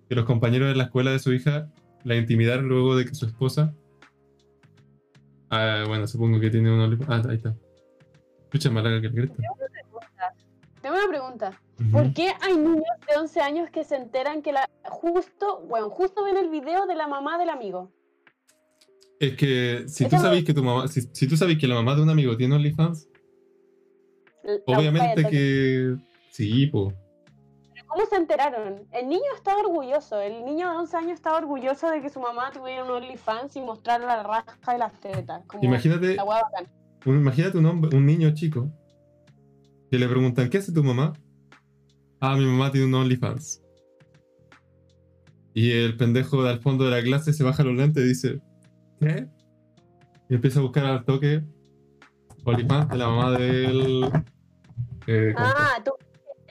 que los compañeros de la escuela de su hija la intimidaron luego de que su esposa. Ah, bueno, supongo que tiene una. Ah, ahí está. Escucha más larga que el grito. Tengo una pregunta. Ujú. ¿Por qué hay niños de 11 años que se enteran que la justo, bueno, justo ven el video de la mamá del amigo? Es que si Eso tú sabes que tu mamá, si, si tú sabes que la mamá de un amigo tiene OnlyFans, obviamente que sí, po. ¿Cómo se enteraron? El niño estaba orgulloso. El niño de 11 años estaba orgulloso de que su mamá tuviera un OnlyFans y mostrar la raja y las tetas. Como Imagínate, un- imagínate un hombre, un niño chico que le preguntan ¿qué hace tu mamá? Ah, mi mamá tiene un OnlyFans. Y el pendejo de al fondo de la clase se baja los lentes y dice ¿qué? Y empieza a buscar al toque OnlyFans de la mamá del eh, Ah, tú.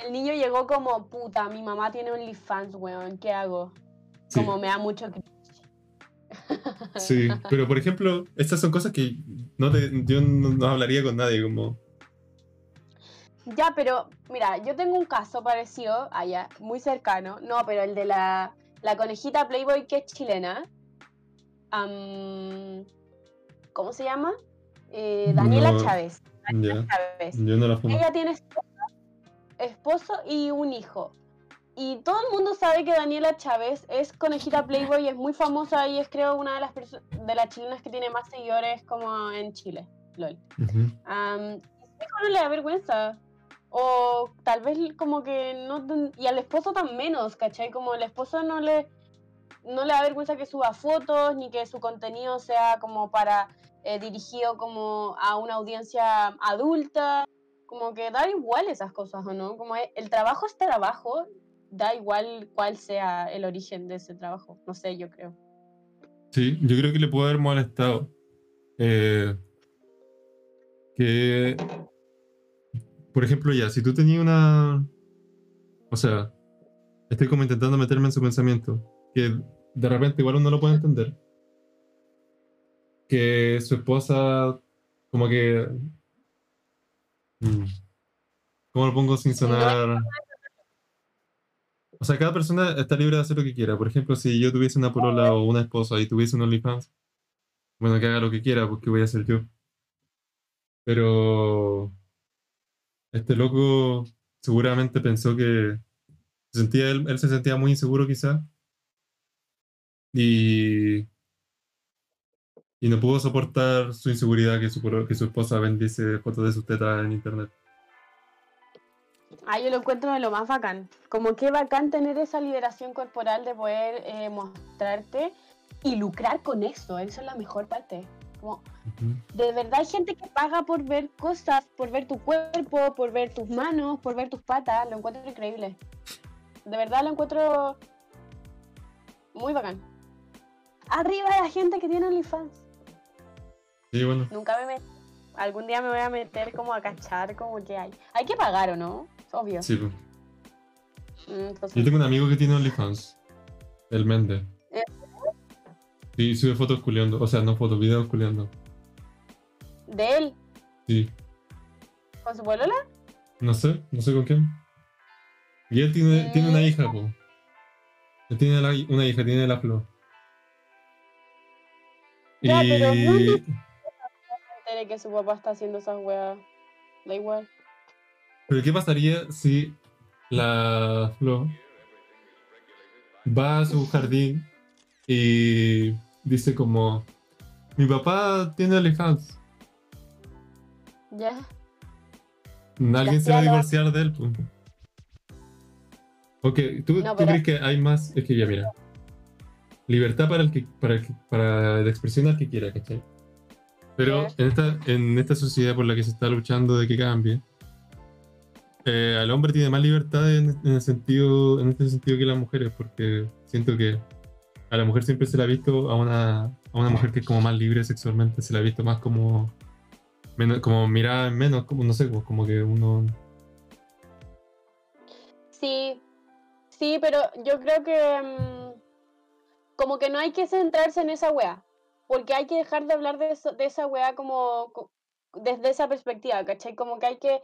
El niño llegó como, puta, mi mamá tiene OnlyFans, weón, ¿qué hago? sí. Como me da mucho. Sí, pero por ejemplo, estas son cosas que no te, yo no, no hablaría con nadie, como... Ya, pero mira, yo tengo un caso parecido allá, muy cercano. No, pero el de la, la conejita Playboy que es chilena. ¿Cómo se llama? Eh, Daniela No, Chávez. Daniela Chávez. yo no la fumo. Ella tiene esposo y un hijo. Y todo el mundo sabe que Daniela Chávez es conejita Playboy, es muy famosa y es creo una de las de las chilenas que tiene más seguidores como en Chile. LOL. Y su hijo no le da vergüenza. O tal vez como que no... Y al esposo tan menos, ¿cachai? Como el esposo no le, no le da vergüenza que suba fotos, ni que su contenido sea como para... eh, dirigido como a una audiencia adulta. Como que da igual esas cosas, ¿o no? Como es- el trabajo es trabajo, da igual cuál sea el origen de ese trabajo. No sé, yo creo. Sí, yo creo que le puede haber molestado. eh, que, por ejemplo, ya, si tú tenías una. O sea, estoy como intentando meterme en su pensamiento. Que de repente igual uno lo puede entender. Que su esposa, como que. Mm, ¿Cómo lo pongo sin sonar? O sea, cada persona está libre de hacer lo que quiera. Por ejemplo, si yo tuviese una polola o una esposa y tuviese un OnlyFans, bueno, que haga lo que quiera, porque voy a hacer yo. Pero este loco seguramente pensó que se sentía él, él se sentía muy inseguro quizá y y no pudo soportar su inseguridad que su, que su esposa bendice fotos de sus tetas en internet. Ah, yo lo encuentro de lo más bacán. Como que bacán tener esa liberación corporal de poder eh, mostrarte y lucrar con eso. Eso es la mejor parte. Como, de verdad hay gente que paga por ver cosas, por ver tu cuerpo, por ver tus manos, por ver tus patas. Lo encuentro increíble. De verdad lo encuentro muy bacán. Arriba la gente que tiene OnlyFans. Sí, bueno. Nunca me metí. Algún día me voy a meter como a cachar como que hay. Hay que pagar o no, obvio. Sí, pues. Mm, entonces- Yo tengo un amigo que tiene OnlyFans. El Mende. ¿Eh? Sí, sube fotos culeando. O sea, no fotos, videos culeando. De él, Sí. con su polola. No sé, no sé con quién. Y él tiene, tiene una hija, po. Él tiene la- una hija, tiene la flor. Ya, pero y... muy Me enteré que su papá está haciendo esas weas. Da igual. Pero ¿qué pasaría si la flor va a su jardín y dice como mi papá tiene OnlyFans? Ya. Alguien se va a divorciar de él. pues. Ok, ¿tú, No, tú crees que hay más? Es que ya, mira. Libertad para el que, para el que- para la expresión al que quiera, ¿cachai? Pero en esta, en esta sociedad por la que se está luchando de que cambie, eh, al hombre tiene más libertad en, en el sentido, en este sentido que las mujeres, porque siento que a la mujer siempre se la ha visto, a una, a una mujer que es como más libre sexualmente, se la ha visto más como, menos, como mirada en menos, como no sé, pues, como que uno Sí. Sí, pero yo creo que. mm, como que no hay que centrarse en esa wea. Porque hay que dejar de hablar de, eso- de esa wea como. co- desde esa perspectiva, ¿cachai? Como que hay que.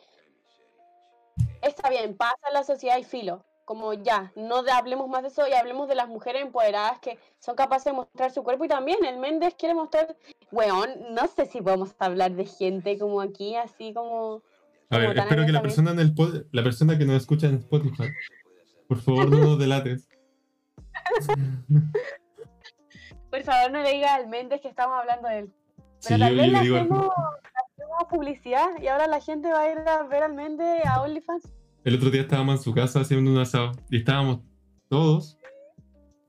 Está bien, pasa en la sociedad y filo. Como ya, no de- hablemos más de eso y hablemos de las mujeres empoderadas que son capaces de mostrar su cuerpo y también el Méndez quiere mostrar. Weón, no sé si podemos hablar de gente como aquí, así como. A ver, Como espero que la persona, en el pod- la persona que nos escucha en Spotify, por favor no nos delates. Por favor, no le diga al Méndez que estamos hablando de él. Sí, Pero yo, tal vez le hacemos, hacemos publicidad y ahora la gente va a ir a ver al Méndez a OnlyFans. el otro día estábamos en su casa haciendo un asado y estábamos todos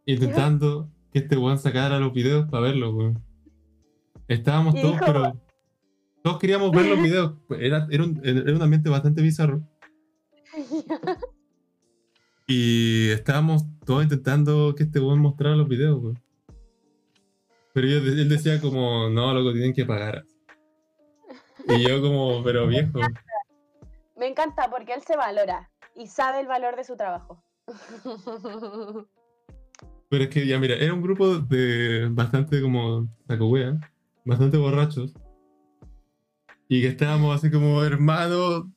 intentando que este weón sacara los videos para verlos, weón. Estábamos Y todos, dijo- pero todos queríamos ver los videos. Era, era, un, era un ambiente bastante bizarro. Y estábamos todos intentando que este weón mostrara los videos, weón. Pero yo- él decía como, no, loco, tienen que pagar. Y yo como, pero viejo. Me encanta porque él se valora y sabe el valor de su trabajo. Pero es que ya, mira, era un grupo de bastante como saco wea, bastante borrachos. Y que estábamos así como, hermano,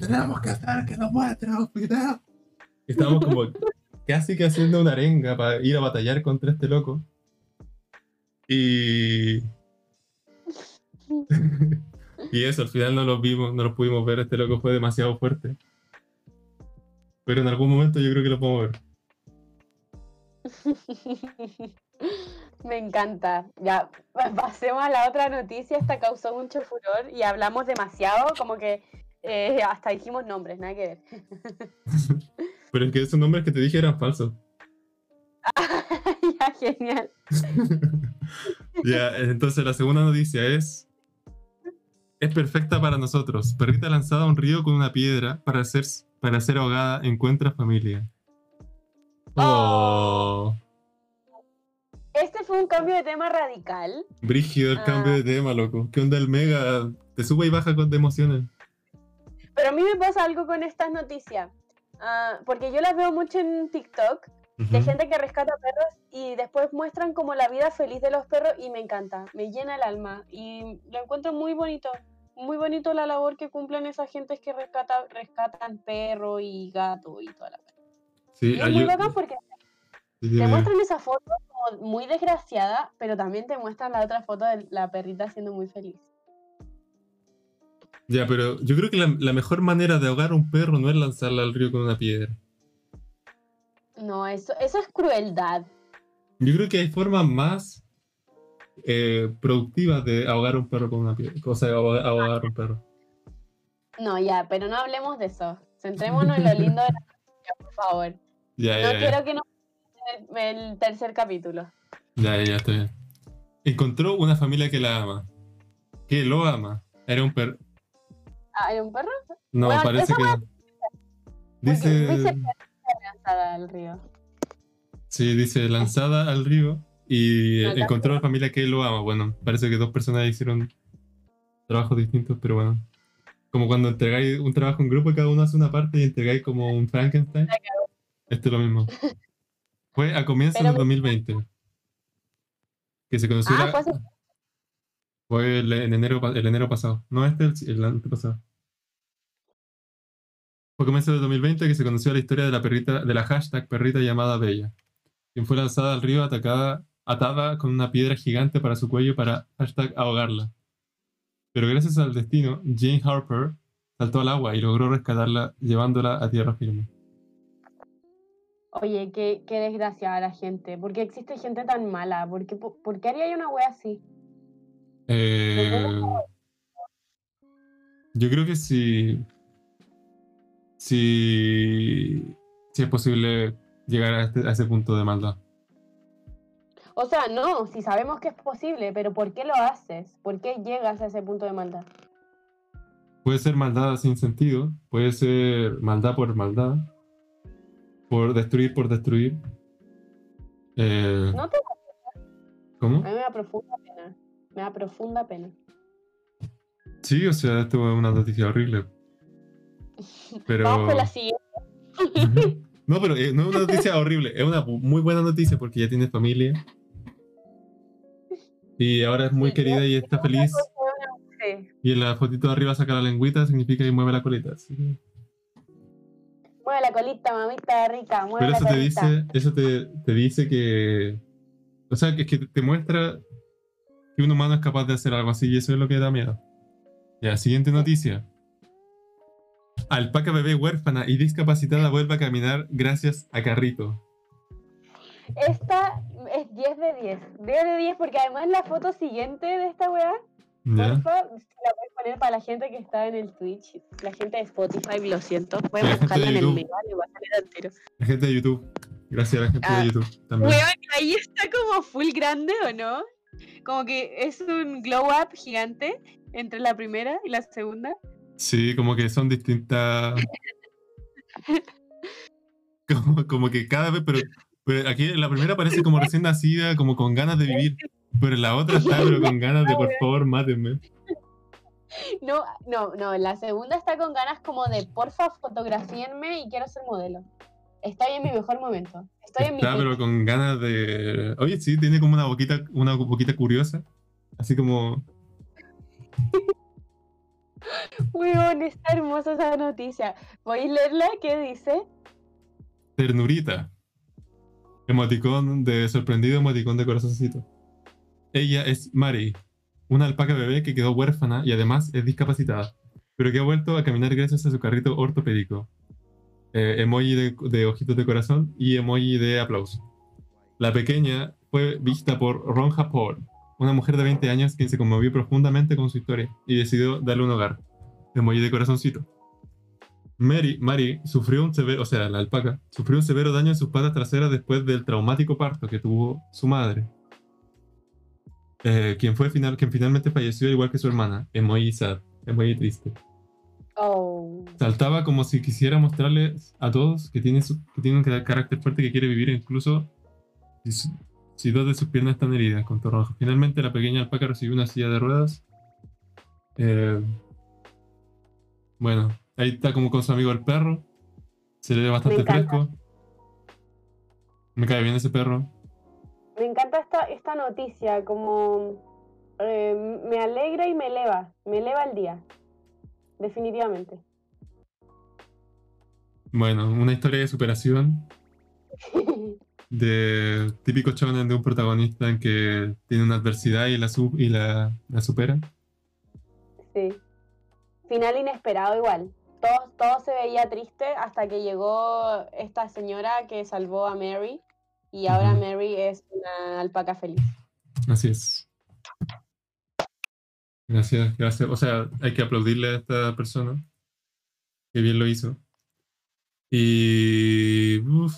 tenemos que hacer que nos muestre. Y estábamos como casi que haciendo una arenga para ir a batallar contra este loco. Y. y eso, al final no los vimos, no los pudimos ver. Este loco fue demasiado fuerte. Pero en algún momento yo creo que lo podemos ver. Me encanta. Ya, pa- pasemos a la otra noticia. Esta causó mucho furor y hablamos demasiado, como que eh, hasta dijimos nombres, nada que ver. Pero es que esos nombres que te dije eran falsos. Genial. ya, entonces la segunda noticia es es perfecta para nosotros. Perrita lanzada a un río con una piedra para ser, para ser ahogada, encuentra familia. Oh. Este fue un cambio de tema radical. Brígido el Ah. cambio de tema, loco. ¿Qué onda el mega? Te sube y baja con de emociones. Pero a mí me pasa algo con estas noticias. Ah, porque yo las veo mucho en TikTok de Ujú. gente que rescata perros y después muestran como la vida feliz de los perros y me encanta, me llena el alma y lo encuentro muy bonito. Muy bonito la labor que cumplen esas gentes que rescata, rescatan perro y gato y toda la cosa. Sí, Y es muy bacán porque sí, te muestran esa foto como muy desgraciada, pero también te muestran la otra foto de la perrita siendo muy feliz. Ya, pero yo creo que la, la mejor manera de ahogar a un perro no es lanzarla al río con una piedra. No, eso, eso es crueldad. Yo creo que hay formas más eh, productivas de ahogar a un perro con una piedra. O sea, ahogar, ahogar a un perro. No, ya, pero no hablemos de eso. Centrémonos en lo lindo de la noticia, por favor. Ya, No ya, ya. quiero que nos el, el tercer capítulo. Ya, ya, ya, está bien. Encontró una familia que la ama. Que lo ama. Era un perro. Ah, ¿era un perro? No, Bueno, parece que. Dice. dice lanzada al río. Sí, dice lanzada al río y Acá. encontró una familia que lo ama. Bueno, parece que dos personas hicieron trabajos distintos, pero bueno. Como cuando entregáis un trabajo en grupo y cada uno hace una parte y entregáis como un Frankenstein. Esto es lo mismo. Fue a comienzos del me- 2020. Que se conoció Ah, la- fue el, en enero, el enero pasado. No este, el, el antepasado. Fue a comienzos del 2020 que se conoció la historia de la perrita, de la hashtag perrita llamada Bella, quien fue lanzada al río atacada, atada con una piedra gigante para su cuello para hashtag ahogarla. Pero gracias al destino, Jane Harper saltó al agua y logró rescatarla llevándola a tierra firme. Oye, qué, qué desgraciada la gente. ¿Por qué existe gente tan mala? ¿Por qué, po- por qué haría una wea así? Eh, yo creo que si, si, si es posible llegar a, este- a ese punto de maldad. O sea, no, si sabemos que es posible, pero ¿por qué lo haces? ¿Por qué llegas a ese punto de maldad? Puede ser maldad sin sentido, puede ser maldad por maldad, por destruir por destruir. Eh, No te ¿Cómo? A mí me da profunda pena. Me da profunda pena. Sí, o sea, esto es una noticia horrible. Pero... Vamos con la siguiente. Ujú. No, pero eh, no es una noticia horrible, es una muy buena noticia porque ya tiene familia. Y ahora es muy Sí, querida y está feliz. Sí. Y en la fotito de arriba saca la lengüita, significa que mueve la colita. así que- Mueve la colita, mamita rica, mueve Pero la eso te colita. dice, eso te, te dice que. O sea, que, que te muestra que un humano es capaz de hacer algo así y eso es lo que da miedo. Ya, siguiente noticia. Alpaca bebé huérfana y discapacitada vuelve a caminar gracias a carrito. Esta es 10 de 10. 10 de 10 porque además la foto siguiente de esta weá, porfa, la puedes poner para la gente que está en el Twitch, la gente de Spotify, lo siento, pueden la buscarla en el mega, le va a salir entero. La gente de YouTube. Gracias a la gente Ah. de YouTube también. Weón, ahí está como full grande, ¿o no? Como que es un glow up gigante entre la primera y la segunda. Sí, como que son distintas. Como, como que cada vez, pero, pero aquí en la primera parece como recién nacida, como con ganas de vivir. Pero en la otra está, pero con ganas de por favor, mátenme. No, no, no, la segunda está con ganas como de porfa, fotografíenme y quiero ser modelo. Estoy en mi mejor momento. Estoy en mi Está, pick. pero con ganas de. Oye, sí, tiene como una boquita, una boquita curiosa. Así como. Weón, está hermosa esa noticia. ¿Podéis leerla? ¿Qué dice? Ternurita. Emoticón de sorprendido, emoticón de corazoncito. Ella es Mari, una alpaca bebé que quedó huérfana y además es discapacitada, pero que ha vuelto a caminar gracias a su carrito ortopédico. Eh, emoji de, de ojitos de corazón y emoji de aplauso. La pequeña fue vista por Ron Hapor, una mujer de 20 años quien se conmovió profundamente con su historia y decidió darle un hogar. Emoji de corazoncito. Mary, Mary sufrió un severo, o sea, la alpaca, sufrió un severo daño en sus patas traseras después del traumático parto que tuvo su madre. Eh, quien, fue final, quien finalmente falleció igual que su hermana, Emoji Sad. Muy triste. Oh. Saltaba como si quisiera mostrarles a todos que tiene, su- que tiene un ca- carácter fuerte que quiere vivir incluso si, dos de sus piernas están heridas con rojo. Finalmente la pequeña alpaca recibió una silla de ruedas. Eh, bueno, ahí está como con su amigo el perro. Se le ve bastante fresco. Me cae bien ese perro. Me encanta esta, esta noticia, como eh, me alegra y me eleva, me eleva el día, definitivamente. Bueno, una historia de superación. De típico shonen de un protagonista en que tiene una adversidad y la, y la, la supera. sí. Final inesperado igual. Todo, todo se veía triste hasta que llegó esta señora que salvó a Mary y ahora Ujú. Mary es una alpaca feliz. Así es. Gracias, gracias. O sea, hay que aplaudirle a esta persona. Que bien lo hizo. Y. uf,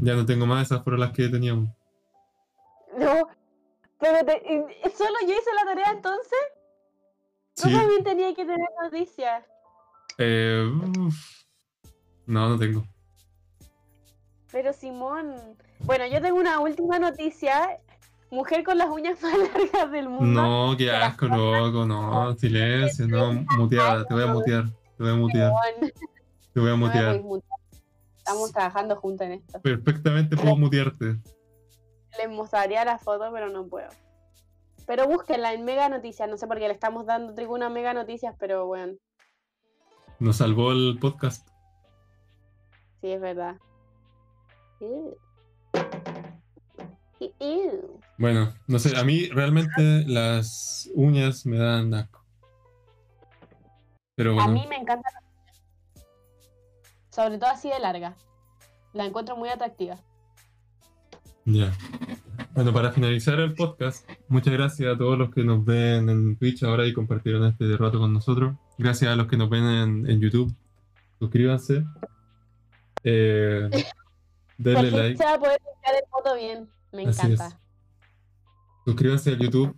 ya no tengo más, esas fueron las que teníamos. No, pero te- solo yo hice la tarea entonces. Sí. Tú también tenías que tener noticias. eh, uf, no, no tengo. Pero Simón, bueno, yo tengo una última noticia. Mujer con las uñas más largas del mundo. No, qué asco, loco, no, silencio, no, muteada, te voy a mutear, te voy a mutear, te voy a mutear. Estamos trabajando juntos en esto. Perfectamente puedo mutearte. Les mostraría la foto, pero no puedo. Pero búsquenla en Mega Noticias. No sé por qué le estamos dando tribuna a Mega Noticias, pero bueno, Nos salvó el podcast. sí es verdad. Ew. Ew. Bueno, no sé, a mí realmente las uñas me dan asco. Pero A bueno, mí me encanta. Sobre todo así de larga. La encuentro muy atractiva. ya. Bueno, para finalizar el podcast, muchas gracias a todos los que nos ven en Twitch ahora y compartieron este rato con nosotros. Gracias a los que nos ven en, en YouTube. Suscríbanse. Eh, denle like. se va a poder el foto bien. Me Así encanta. es. Suscríbanse al YouTube.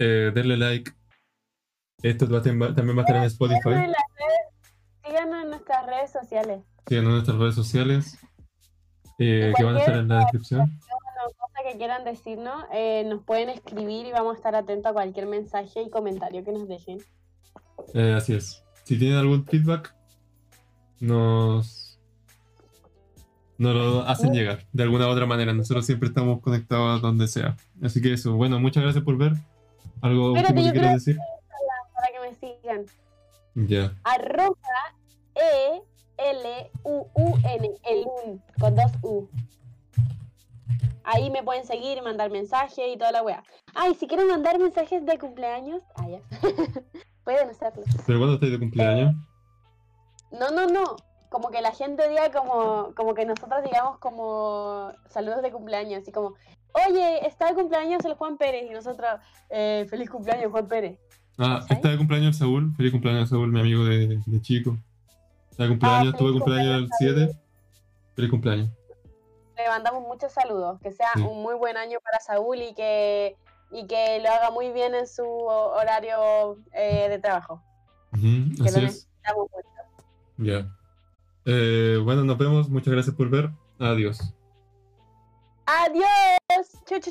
Eh, denle like. Esto va a también va a estar en Spotify. Síganos en nuestras redes sociales. Síganos en nuestras redes sociales. eh, que van a estar en la descripción. Cosa que quieran decirnos, eh, nos pueden escribir y vamos a estar atentos a cualquier mensaje y comentario que nos dejen. Eh, así es. Si tienen algún feedback, nos, nos lo hacen llegar de alguna u otra manera. Nosotros siempre estamos conectados donde sea. Así que eso. Bueno, muchas gracias por ver. ¿Algo Espérate, que quieras decir? Para que me sigan. Ya. Arroba E L U U N, el un, con dos U. Ahí me pueden seguir, mandar mensajes y toda la weá. Ay, si quieren mandar mensajes de cumpleaños, ah, ya. pueden hacerlo. ¿Pero cuándo estáis de cumpleaños? No, no, no. Como que la gente diga como, como que nosotros digamos como saludos de cumpleaños, así como, oye, está de cumpleaños el Juan Pérez, y nosotros, eh, feliz cumpleaños Juan Pérez. Ah, está de cumpleaños el Saúl. Feliz cumpleaños Saúl, mi amigo de, de chico. De cumpleaños, Ah, tuve cumpleaños el 7. Feliz cumpleaños. Le mandamos muchos saludos, que sea Sí. un muy buen año para Saúl y que, y que lo haga muy bien en su horario eh, de trabajo. Ujú, Que así lo es. necesitamos mucho. Ya. Eh, bueno, nos vemos. Muchas gracias por ver. Adiós. Adiós. Chu, chu,